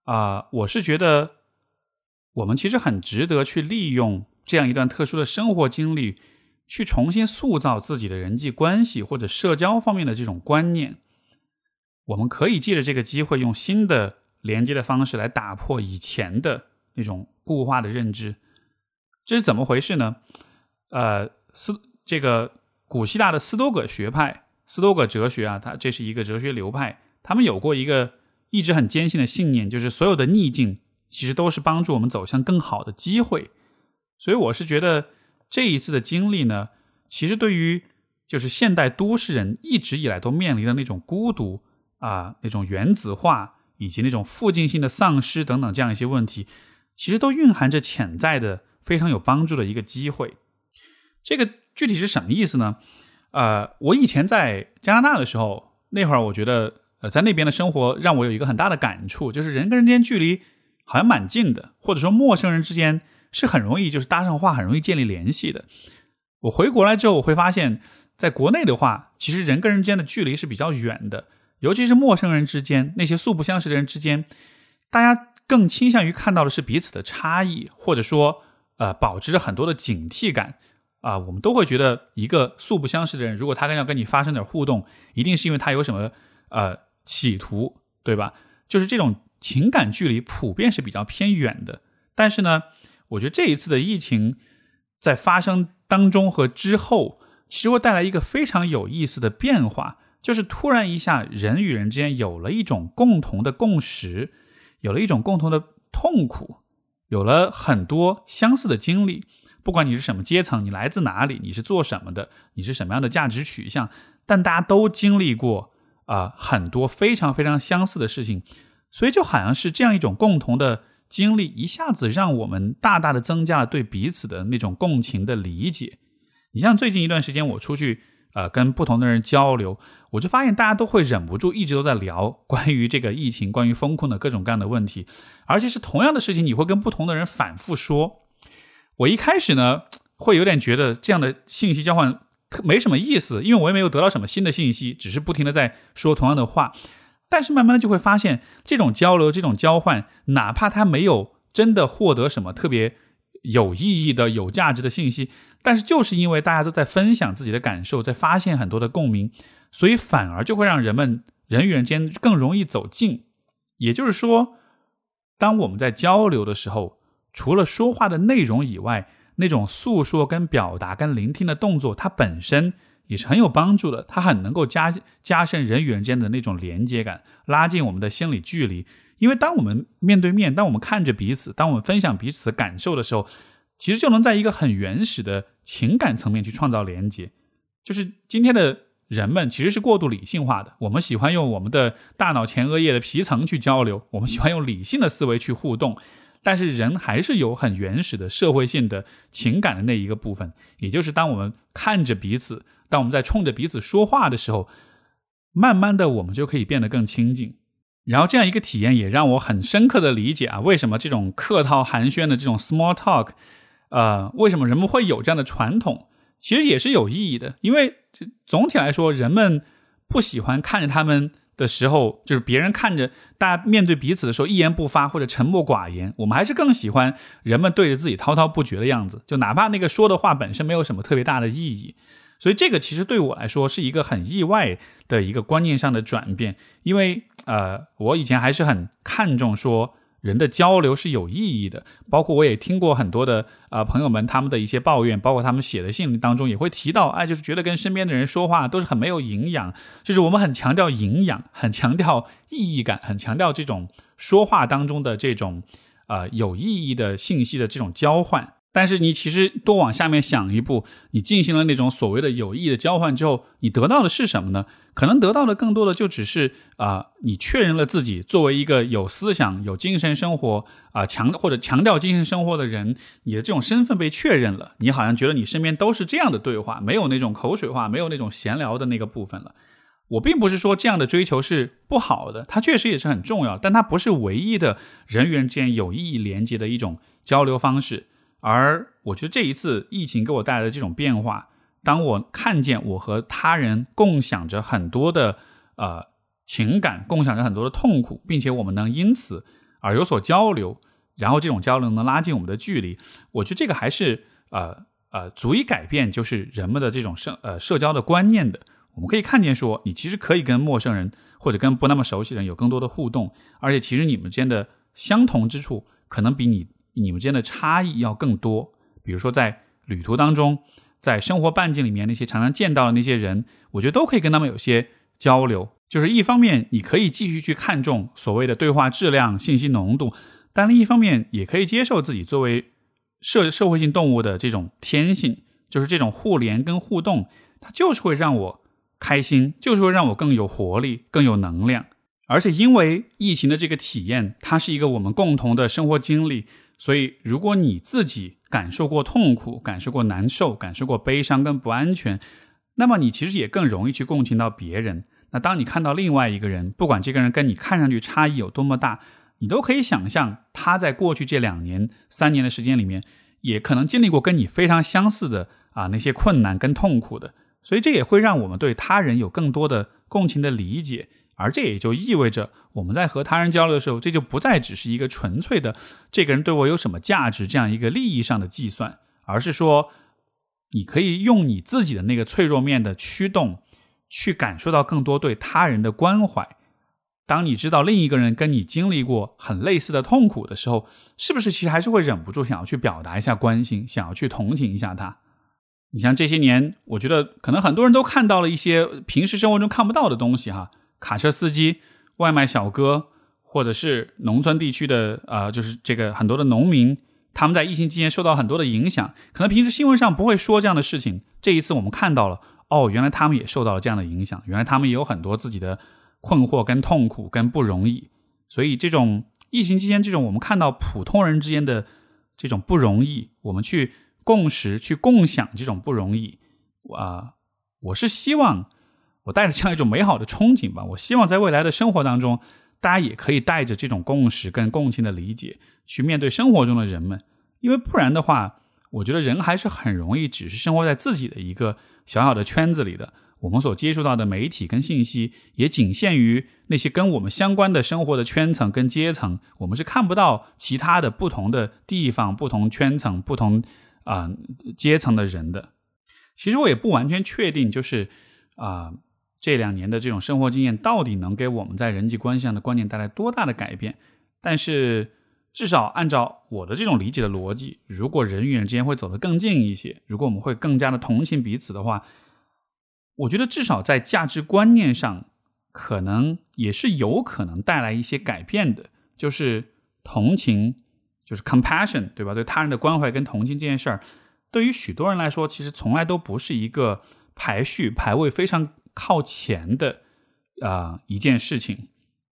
啊，我是觉得我们其实很值得去利用这样一段特殊的生活经历，去重新塑造自己的人际关系或者社交方面的这种观念。我们可以借着这个机会，用新的连接的方式来打破以前的那种固化的认知。这是怎么回事呢？呃，斯这个古希腊的斯多葛学派。斯多葛哲学啊，它这是一个哲学流派，他们有过一个一直很坚信的信念，就是所有的逆境其实都是帮助我们走向更好的机会。所以我是觉得这一次的经历呢，其实对于就是现代都市人一直以来都面临的那种孤独啊、那种原子化以及那种附近性的丧失等等这样一些问题，其实都蕴含着潜在的非常有帮助的一个机会。这个具体是什么意思呢？呃，我以前在加拿大的时候，那会儿我觉得，呃，在那边的生活让我有一个很大的感触，就是人跟人之间距离好像蛮近的，或者说陌生人之间是很容易就是搭上话，很容易建立联系的。我回国来之后，我会发现，在国内的话，其实人跟人之间的距离是比较远的，尤其是陌生人之间，那些素不相识的人之间，大家更倾向于看到的是彼此的差异，或者说，呃，保持着很多的警惕感。啊，我们都会觉得一个素不相识的人，如果他跟要跟你发生点互动，一定是因为他有什么呃企图，对吧？就是这种情感距离普遍是比较偏远的。但是呢，我觉得这一次的疫情在发生当中和之后，其实会带来一个非常有意思的变化，就是突然一下人与人之间有了一种共同的共识，有了一种共同的痛苦，有了很多相似的经历。不管你是什么阶层，你来自哪里，你是做什么的，你是什么样的价值取向，但大家都经历过啊很多非常非常相似的事情，所以就好像是这样一种共同的经历，一下子让我们大大的增加了对彼此的那种共情的理解。你像最近一段时间，我出去呃跟不同的人交流，我就发现大家都会忍不住一直都在聊 关于这个疫情、关于风控的各种各样的问题，而且是同样的事情，你会跟不同的人反复说。我一开始呢，会有点觉得这样的信息交换没什么意思，因为我也没有得到什么新的信息，只是不停的在说同样的话。但是慢慢的就会发现，这种交流、这种交换，哪怕他没有真的获得什么特别有意义的、有价值的信息，但是就是因为大家都在分享自己的感受，在发现很多的共鸣，所以反而就会让人们人与人间更容易走近。也就是说，当我们在交流的时候。除了说话的内容以外，那种诉说、跟表达、跟聆听的动作，它本身也是很有帮助的。它很能够加加深人与人之间的那种连接感，拉近我们的心理距离。因为当我们面对面，当我们看着彼此，当我们分享彼此感受的时候，其实就能在一个很原始的情感层面去创造连接。就是今天的人们其实是过度理性化的，我们喜欢用我们的大脑前额叶的皮层去交流，我们喜欢用理性的思维去互动。但是人还是有很原始的社会性的情感的那一个部分，也就是当我们看着彼此，当我们在冲着彼此说话的时候，慢慢的我们就可以变得更亲近。然后这样一个体验也让我很深刻的理解啊，为什么这种客套寒暄的这种 small talk，呃，为什么人们会有这样的传统？其实也是有意义的，因为总体来说，人们不喜欢看着他们。的时候，就是别人看着大家面对彼此的时候一言不发或者沉默寡言，我们还是更喜欢人们对着自己滔滔不绝的样子，就哪怕那个说的话本身没有什么特别大的意义。所以这个其实对我来说是一个很意外的一个观念上的转变，因为呃，我以前还是很看重说。人的交流是有意义的，包括我也听过很多的啊朋友们他们的一些抱怨，包括他们写的信当中也会提到，哎，就是觉得跟身边的人说话都是很没有营养，就是我们很强调营养，很强调意义感，很强调这种说话当中的这种呃有意义的信息的这种交换。但是你其实多往下面想一步，你进行了那种所谓的有意义的交换之后，你得到的是什么呢？可能得到的更多的就只是啊，你确认了自己作为一个有思想、有精神生活啊强或者强调精神生活的人，你的这种身份被确认了。你好像觉得你身边都是这样的对话，没有那种口水话，没有那种闲聊的那个部分了。我并不是说这样的追求是不好的，它确实也是很重要，但它不是唯一的人与人之间有意义连接的一种交流方式。而我觉得这一次疫情给我带来的这种变化，当我看见我和他人共享着很多的呃情感，共享着很多的痛苦，并且我们能因此而有所交流，然后这种交流能拉近我们的距离，我觉得这个还是呃呃足以改变就是人们的这种社呃社交的观念的。我们可以看见说，你其实可以跟陌生人或者跟不那么熟悉的人有更多的互动，而且其实你们之间的相同之处可能比你。你们之间的差异要更多，比如说在旅途当中，在生活半径里面那些常常见到的那些人，我觉得都可以跟他们有些交流。就是一方面你可以继续去看重所谓的对话质量、信息浓度，但另一方面也可以接受自己作为社社会性动物的这种天性，就是这种互联跟互动，它就是会让我开心，就是会让我更有活力、更有能量。而且因为疫情的这个体验，它是一个我们共同的生活经历。所以，如果你自己感受过痛苦、感受过难受、感受过悲伤跟不安全，那么你其实也更容易去共情到别人。那当你看到另外一个人，不管这个人跟你看上去差异有多么大，你都可以想象他在过去这两年、三年的时间里面，也可能经历过跟你非常相似的啊那些困难跟痛苦的。所以，这也会让我们对他人有更多的共情的理解。而这也就意味着，我们在和他人交流的时候，这就不再只是一个纯粹的这个人对我有什么价值这样一个利益上的计算，而是说，你可以用你自己的那个脆弱面的驱动，去感受到更多对他人的关怀。当你知道另一个人跟你经历过很类似的痛苦的时候，是不是其实还是会忍不住想要去表达一下关心，想要去同情一下他？你像这些年，我觉得可能很多人都看到了一些平时生活中看不到的东西，哈。卡车司机、外卖小哥，或者是农村地区的啊，就是这个很多的农民，他们在疫情期间受到很多的影响。可能平时新闻上不会说这样的事情，这一次我们看到了，哦，原来他们也受到了这样的影响，原来他们也有很多自己的困惑、跟痛苦、跟不容易。所以，这种疫情期间，这种我们看到普通人之间的这种不容易，我们去共识、去共享这种不容易，啊，我是希望。我带着这样一种美好的憧憬吧，我希望在未来的生活当中，大家也可以带着这种共识跟共情的理解去面对生活中的人们，因为不然的话，我觉得人还是很容易只是生活在自己的一个小小的圈子里的。我们所接触到的媒体跟信息也仅限于那些跟我们相关的生活的圈层跟阶层，我们是看不到其他的不同的地方、不同圈层、不同啊阶层的人的。其实我也不完全确定，就是啊。这两年的这种生活经验到底能给我们在人际关系上的观念带来多大的改变？但是至少按照我的这种理解的逻辑，如果人与人之间会走得更近一些，如果我们会更加的同情彼此的话，我觉得至少在价值观念上，可能也是有可能带来一些改变的。就是同情，就是 compassion，对吧？对他人的关怀跟同情这件事儿，对于许多人来说，其实从来都不是一个排序排位非常。靠前的啊一件事情。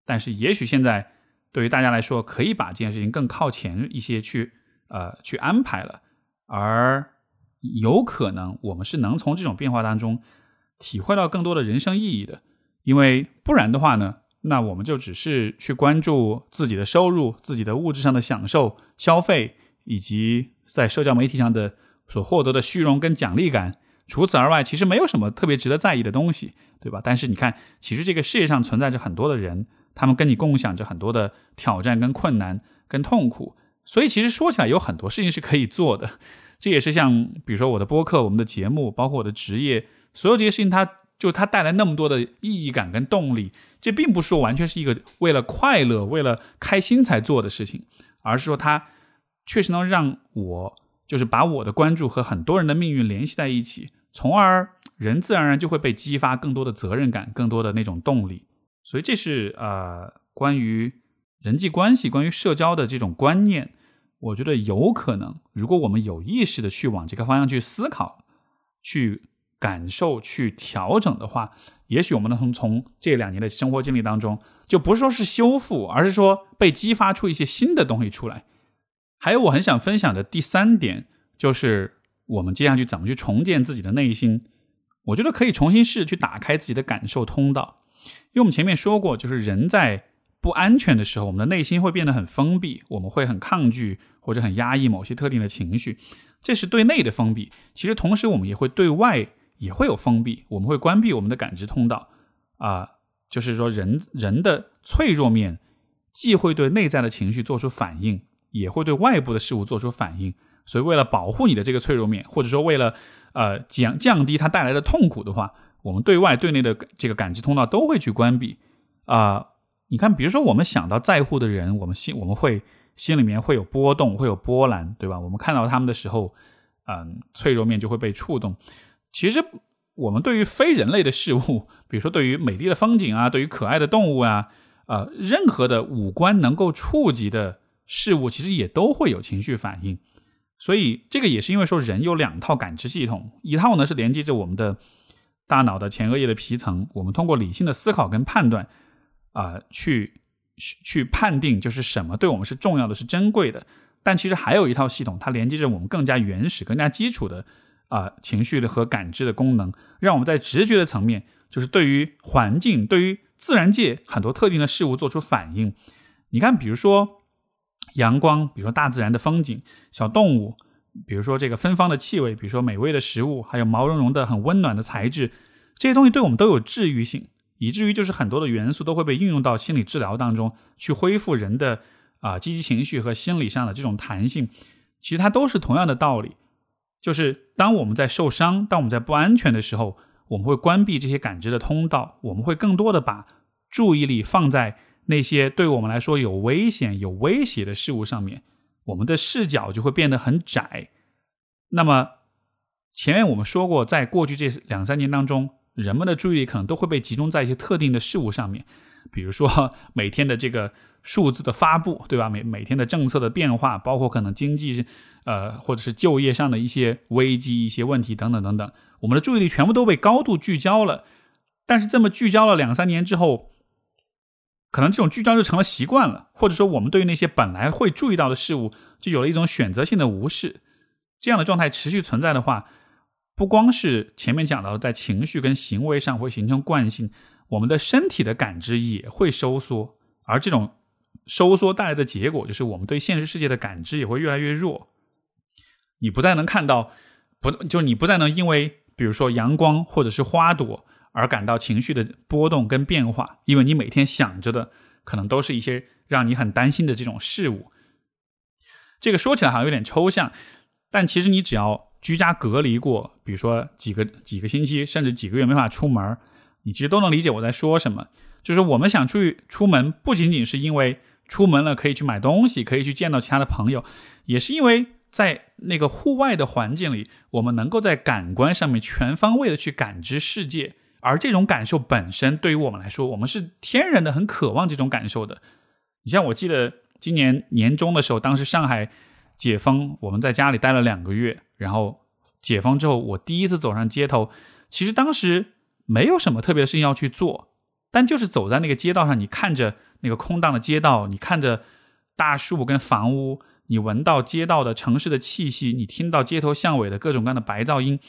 但是也许现在对于大家来说，可以把这件事情更靠前一些去呃去安排了，而有可能我们是能从这种变化当中体会到更多的人生意义的，因为不然的话呢，那我们就只是去关注自己的收入、自己的物质上的享受、消费，以及在社交媒体上的所获得的虚荣跟奖励感。除此而外，其实没有什么特别值得在意的东西，对吧？但是你看，其实这个世界上存在着很多的人。他们跟你共享着很多的挑战、跟困难、跟痛苦，所以其实说起来有很多事情是可以做的。这也是像比如说我的播客、我们的节目，包括我的职业，所有这些事情，它就它带来那么多的意义感跟动力。这并不是说完全是一个为了快乐、为了开心才做的事情，而是说它确实能让我就是把我的关注和很多人的命运联系在一起，从而人自然而然就会被激发更多的责任感、更多的那种动力。所以这是呃关于人际关系、关于社交的这种观念，我觉得有可能，如果我们有意识的去往这个方向去思考、去感受、去调整的话，也许我们能从这两年的生活经历当中，就不是说是修复，而是说被激发出一些新的东西出来。还有我很想分享的第三点，就是我们接下去怎么去重建自己的内心。我觉得可以重新试着去打开自己的感受通道。因为我们前面说过，就是人在不安全的时候，我们的内心会变得很封闭，我们会很抗拒或者很压抑某些特定的情绪，这是对内的封闭。其实同时，我们也会对外也会有封闭，我们会关闭我们的感知通道啊。就是说，人人的脆弱面既会对内在的情绪做出反应，也会对外部的事物做出反应。所以，为了保护你的这个脆弱面，或者说为了呃降降低它带来的痛苦的话。我们对外对内的这个感知通道都会去关闭啊！你看，比如说我们想到在乎的人，我们心我们会心里面会有波动，会有波澜，对吧？我们看到他们的时候，嗯，脆弱面就会被触动。其实，我们对于非人类的事物，比如说对于美丽的风景啊，对于可爱的动物啊，呃，任何的五官能够触及的事物，其实也都会有情绪反应。所以，这个也是因为说人有两套感知系统，一套呢是连接着我们的。大脑的前额叶的皮层，我们通过理性的思考跟判断，啊，去去判定就是什么对我们是重要的、是珍贵的。但其实还有一套系统，它连接着我们更加原始、更加基础的啊情绪的和感知的功能，让我们在直觉的层面，就是对于环境、对于自然界很多特定的事物做出反应。你看，比如说阳光，比如说大自然的风景、小动物。比如说这个芬芳的气味，比如说美味的食物，还有毛茸茸的很温暖的材质，这些东西对我们都有治愈性，以至于就是很多的元素都会被运用到心理治疗当中，去恢复人的啊积极情绪和心理上的这种弹性。其实它都是同样的道理，就是当我们在受伤、当我们在不安全的时候，我们会关闭这些感知的通道，我们会更多的把注意力放在那些对我们来说有危险、有威胁的事物上面。我们的视角就会变得很窄。那么，前面我们说过，在过去这两三年当中，人们的注意力可能都会被集中在一些特定的事物上面，比如说每天的这个数字的发布，对吧？每每天的政策的变化，包括可能经济，呃，或者是就业上的一些危机、一些问题等等等等，我们的注意力全部都被高度聚焦了。但是这么聚焦了两三年之后，可能这种聚焦就成了习惯了，或者说我们对于那些本来会注意到的事物，就有了一种选择性的无视。这样的状态持续存在的话，不光是前面讲到的在情绪跟行为上会形成惯性，我们的身体的感知也会收缩。而这种收缩带来的结果，就是我们对现实世界的感知也会越来越弱。你不再能看到，不就你不再能因为比如说阳光或者是花朵。而感到情绪的波动跟变化，因为你每天想着的可能都是一些让你很担心的这种事物。这个说起来好像有点抽象，但其实你只要居家隔离过，比如说几个几个星期，甚至几个月没法出门，你其实都能理解我在说什么。就是我们想出去出门，不仅仅是因为出门了可以去买东西，可以去见到其他的朋友，也是因为在那个户外的环境里，我们能够在感官上面全方位的去感知世界。而这种感受本身，对于我们来说，我们是天然的很渴望这种感受的。你像我记得今年年中的时候，当时上海解封，我们在家里待了两个月，然后解封之后，我第一次走上街头，其实当时没有什么特别的事情要去做，但就是走在那个街道上，你看着那个空荡的街道，你看着大树跟房屋，你闻到街道的城市的气息，你听到街头巷尾的各种各样的白噪音，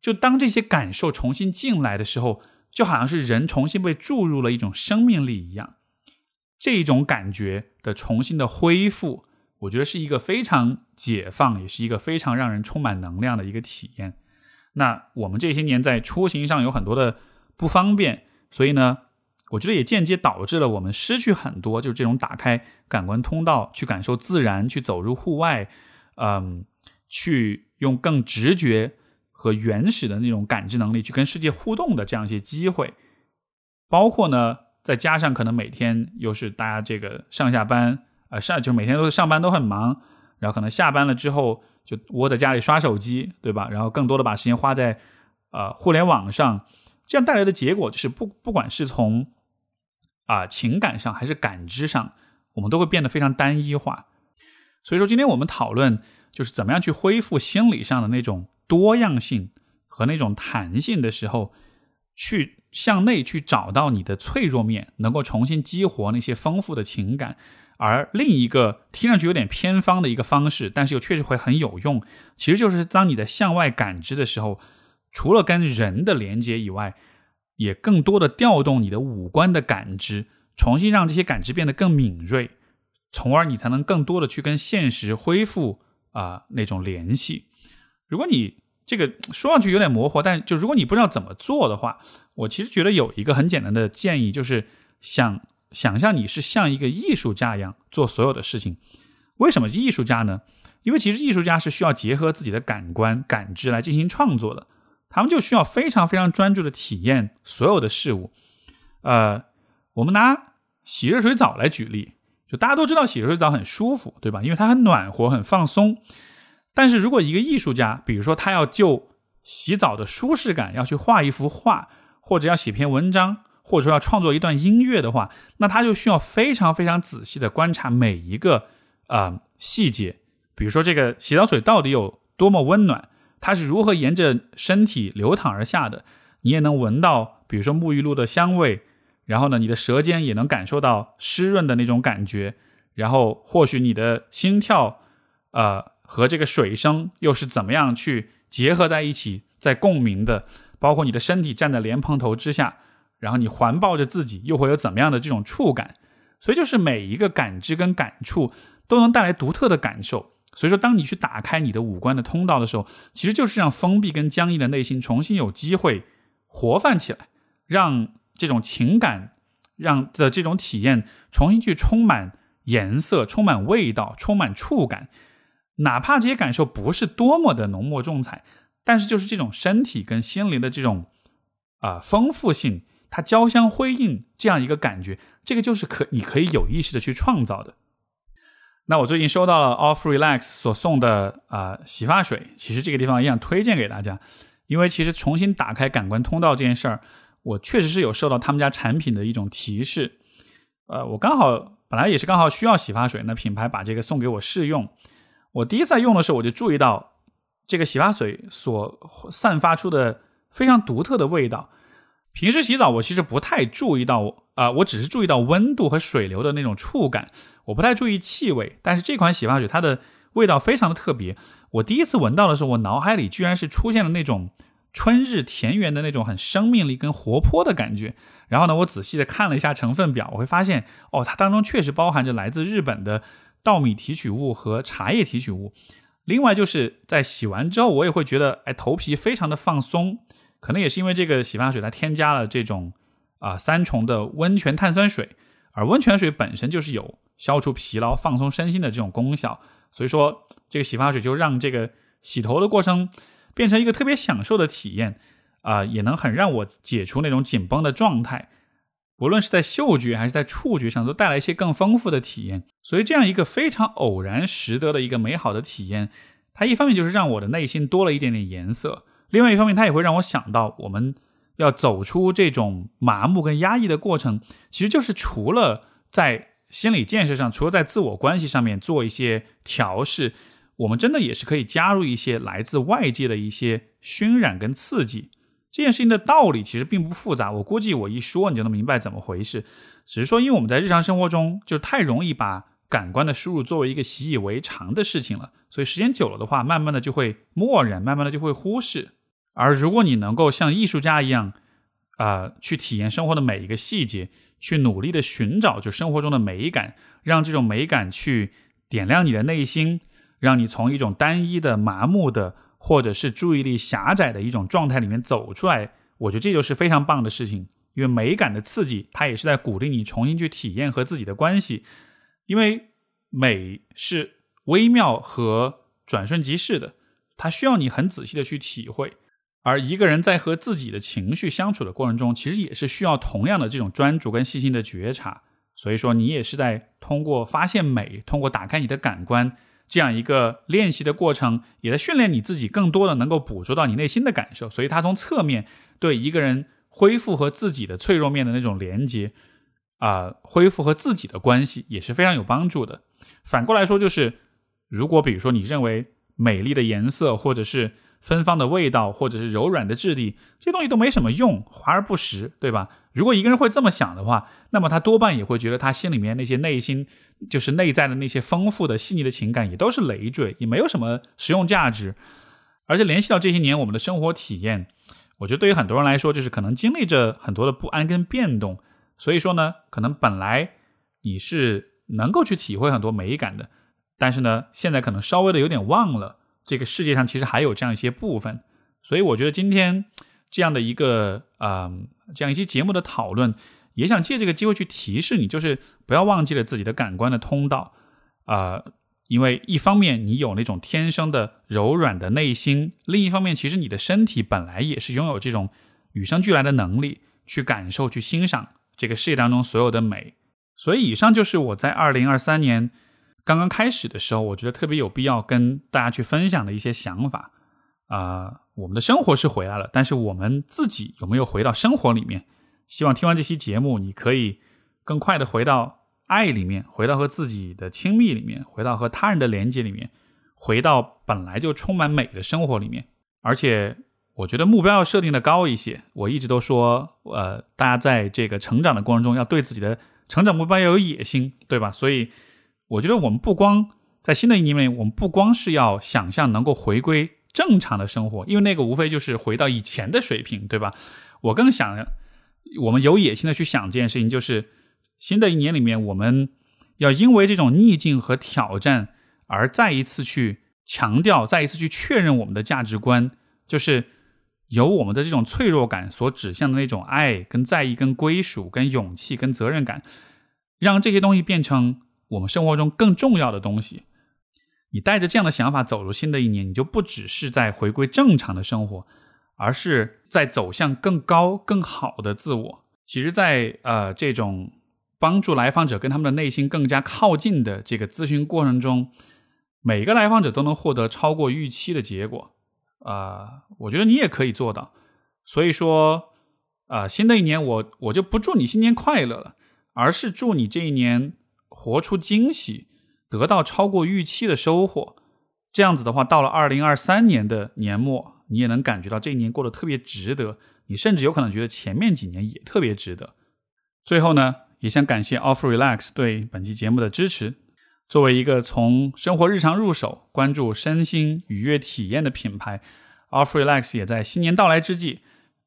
就当这些感受重新进来的时候，就好像是人重新被注入了一种生命力一样，这种感觉的重新的恢复。我觉得是一个非常解放，也是一个非常让人充满能量的一个体验。那我们这些年在出行上有很多的不方便，所以呢，我觉得也间接导致了我们失去很多，就是这种打开感官通道去感受自然，去走入户外，嗯，去用更直觉和原始的那种感知能力去跟世界互动的这样一些机会。包括呢，再加上可能每天又是大家这个上下班。啊，上就是每天都是上班都很忙，然后可能下班了之后就窝在家里刷手机，对吧？然后更多的把时间花在呃互联网上，这样带来的结果就是不不管是从啊情感上还是感知上，我们都会变得非常单一化。所以说，今天我们讨论就是怎么样去恢复心理上的那种多样性和那种弹性的时候，去向内去找到你的脆弱面，能够重新激活那些丰富的情感。而另一个听上去有点偏方的一个方式，但是又确实会很有用，其实就是当你在向外感知的时候，除了跟人的连接以外，也更多的调动你的五官的感知，重新让这些感知变得更敏锐，从而你才能更多的去跟现实恢复啊那种联系。如果你这个说上去有点模糊，但就如果你不知道怎么做的话，我其实觉得有一个很简单的建议，就是想。想象你是像一个艺术家一样做所有的事情，为什么艺术家呢？因为其实艺术家是需要结合自己的感官感知来进行创作的，他们就需要非常非常专注的体验所有的事物。呃，我们拿洗热水澡来举例，就大家都知道洗热水澡很舒服，对吧？因为它很暖和、很放松。但是如果一个艺术家，比如说他要就洗澡的舒适感要去画一幅画，或者要写篇文章。或者说要创作一段音乐的话，那他就需要非常非常仔细的观察每一个啊细节，比如说这个洗澡水到底有多么温暖，它是如何沿着身体流淌而下的，你也能闻到，比如说沐浴露的香味，然后呢，你的舌尖也能感受到湿润的那种感觉，然后或许你的心跳，呃，和这个水声又是怎么样去结合在一起，在共鸣的，包括你的身体站在莲蓬头之下。然后你环抱着自己，又会有怎么样的这种触感？所以就是每一个感知跟感触都能带来独特的感受。所以说，当你去打开你的五官的通道的时候，其实就是让封闭跟僵硬的内心重新有机会活泛起来，让这种情感让的这种体验重新去充满颜色、充满味道、充满触感。哪怕这些感受不是多么的浓墨重彩，但是就是这种身体跟心灵的这种啊丰富性。它交相辉映这样一个感觉，这个就是可你可以有意识的去创造的。那我最近收到了 Off Relax 所送的啊洗发水，其实这个地方也想推荐给大家，因为其实重新打开感官通道这件事儿，我确实是有受到他们家产品的一种提示。呃，我刚好本来也是刚好需要洗发水，那品牌把这个送给我试用。我第一次用的时候，我就注意到这个洗发水所散发出的非常独特的味道。平时洗澡，我其实不太注意到啊，我只是注意到温度和水流的那种触感，我不太注意气味。但是这款洗发水它的味道非常的特别，我第一次闻到的时候，我脑海里居然是出现了那种春日田园的那种很生命力跟活泼的感觉。然后呢，我仔细的看了一下成分表，我会发现哦，它当中确实包含着来自日本的稻米提取物和茶叶提取物。另外就是在洗完之后，我也会觉得哎，头皮非常的放松。可能也是因为这个洗发水它添加了这种啊三重的温泉碳酸水，而温泉水本身就是有消除疲劳、放松身心的这种功效，所以说这个洗发水就让这个洗头的过程变成一个特别享受的体验啊，也能很让我解除那种紧绷的状态，无论是在嗅觉还是在触觉上都带来一些更丰富的体验。所以这样一个非常偶然识得的一个美好的体验，它一方面就是让我的内心多了一点点颜色。另外一方面，它也会让我想到，我们要走出这种麻木跟压抑的过程，其实就是除了在心理建设上，除了在自我关系上面做一些调试，我们真的也是可以加入一些来自外界的一些熏染跟刺激，这件事情的道理其实并不复杂，我估计我一说你就能明白怎么回事。只是说，因为我们在日常生活中就太容易把感官的输入作为一个习以为常的事情了，所以时间久了的话，慢慢的就会默认，慢慢的就会忽视。而如果你能够像艺术家一样，啊，去体验生活的每一个细节，去努力的寻找就生活中的美感，让这种美感去点亮你的内心，让你从一种单一的、麻木的。或者是注意力狭窄的一种状态里面走出来，我觉得这就是非常棒的事情。因为美感的刺激，它也是在鼓励你重新去体验和自己的关系。因为美是微妙和转瞬即逝的，它需要你很仔细的去体会。而一个人在和自己的情绪相处的过程中，其实也是需要同样的这种专注跟细心的觉察。所以说，你也是在通过发现美，通过打开你的感官。这样一个练习的过程，也在训练你自己，更多的能够捕捉到你内心的感受。所以，他从侧面对一个人恢复和自己的脆弱面的那种连接，啊，恢复和自己的关系也是非常有帮助的。反过来说，就是如果比如说你认为美丽的颜色，或者是芬芳的味道，或者是柔软的质地，这些东西都没什么用，华而不实，对吧？如果一个人会这么想的话，那么他多半也会觉得他心里面那些内心。就是内在的那些丰富的、细腻的情感，也都是累赘，也没有什么实用价值。而且联系到这些年我们的生活体验，我觉得对于很多人来说，就是可能经历着很多的不安跟变动。所以说呢，可能本来你是能够去体会很多美感的，但是呢，现在可能稍微的有点忘了这个世界上其实还有这样一些部分。所以我觉得今天这样的一个啊，这样一期节目的讨论。也想借这个机会去提示你，就是不要忘记了自己的感官的通道啊，因为一方面你有那种天生的柔软的内心，另一方面其实你的身体本来也是拥有这种与生俱来的能力，去感受、去欣赏这个世界当中所有的美。所以，以上就是我在二零二三年刚刚开始的时候，我觉得特别有必要跟大家去分享的一些想法啊。我们的生活是回来了，但是我们自己有没有回到生活里面？希望听完这期节目，你可以更快的回到爱里面，回到和自己的亲密里面，回到和他人的连接里面，回到本来就充满美的生活里面。而且，我觉得目标要设定的高一些。我一直都说，呃，大家在这个成长的过程中，要对自己的成长目标要有野心，对吧？所以，我觉得我们不光在新的一年里面，我们不光是要想象能够回归正常的生活，因为那个无非就是回到以前的水平，对吧？我更想。我们有野心的去想这件事情，就是新的一年里面，我们要因为这种逆境和挑战而再一次去强调，再一次去确认我们的价值观，就是由我们的这种脆弱感所指向的那种爱、跟在意、跟归属、跟勇气、跟责任感，让这些东西变成我们生活中更重要的东西。你带着这样的想法走入新的一年，你就不只是在回归正常的生活。而是在走向更高、更好的自我。其实，在呃这种帮助来访者跟他们的内心更加靠近的这个咨询过程中，每个来访者都能获得超过预期的结果。啊，我觉得你也可以做到。所以说，啊，新的一年我我就不祝你新年快乐了，而是祝你这一年活出惊喜，得到超过预期的收获。这样子的话，到了二零二三年的年末。你也能感觉到这一年过得特别值得，你甚至有可能觉得前面几年也特别值得。最后呢，也想感谢 Off Relax 对本期节目的支持。作为一个从生活日常入手、关注身心愉悦体验的品牌，Off Relax 也在新年到来之际，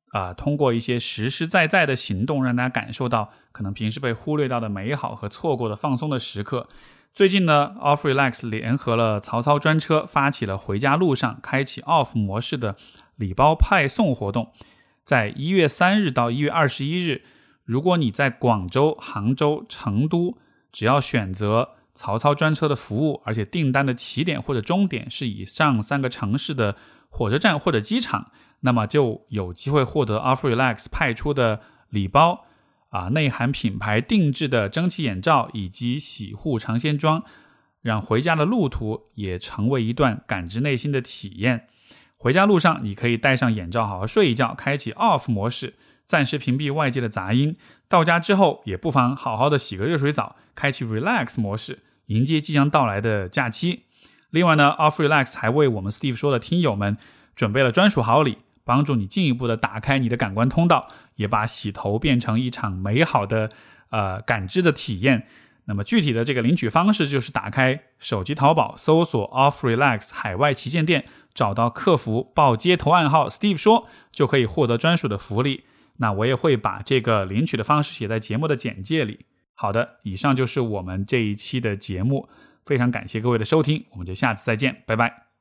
啊，通过一些实实在在的行动，让大家感受到可能平时被忽略到的美好和错过的放松的时刻。最近呢，Off Relax 联合了曹操专车，发起了回家路上开启 Off 模式的礼包派送活动。在一月三日到一月二十一日，如果你在广州、杭州、成都，只要选择曹操专车的服务，而且订单的起点或者终点是以上三个城市的火车站或者机场，那么就有机会获得 Off Relax 派出的礼包。啊，内含品牌定制的蒸汽眼罩以及洗护尝鲜装，让回家的路途也成为一段感知内心的体验。回家路上，你可以戴上眼罩，好好睡一觉，开启 off 模式，暂时屏蔽外界的杂音。到家之后，也不妨好好的洗个热水澡，开启 relax 模式，迎接即将到来的假期。另外呢，off relax 还为我们 Steve 说的听友们准备了专属好礼。帮助你进一步的打开你的感官通道，也把洗头变成一场美好的呃感知的体验。那么具体的这个领取方式就是打开手机淘宝，搜索 Off Relax 海外旗舰店，找到客服报接头暗号 Steve 说，就可以获得专属的福利。那我也会把这个领取的方式写在节目的简介里。好的，以上就是我们这一期的节目，非常感谢各位的收听，我们就下次再见，拜拜。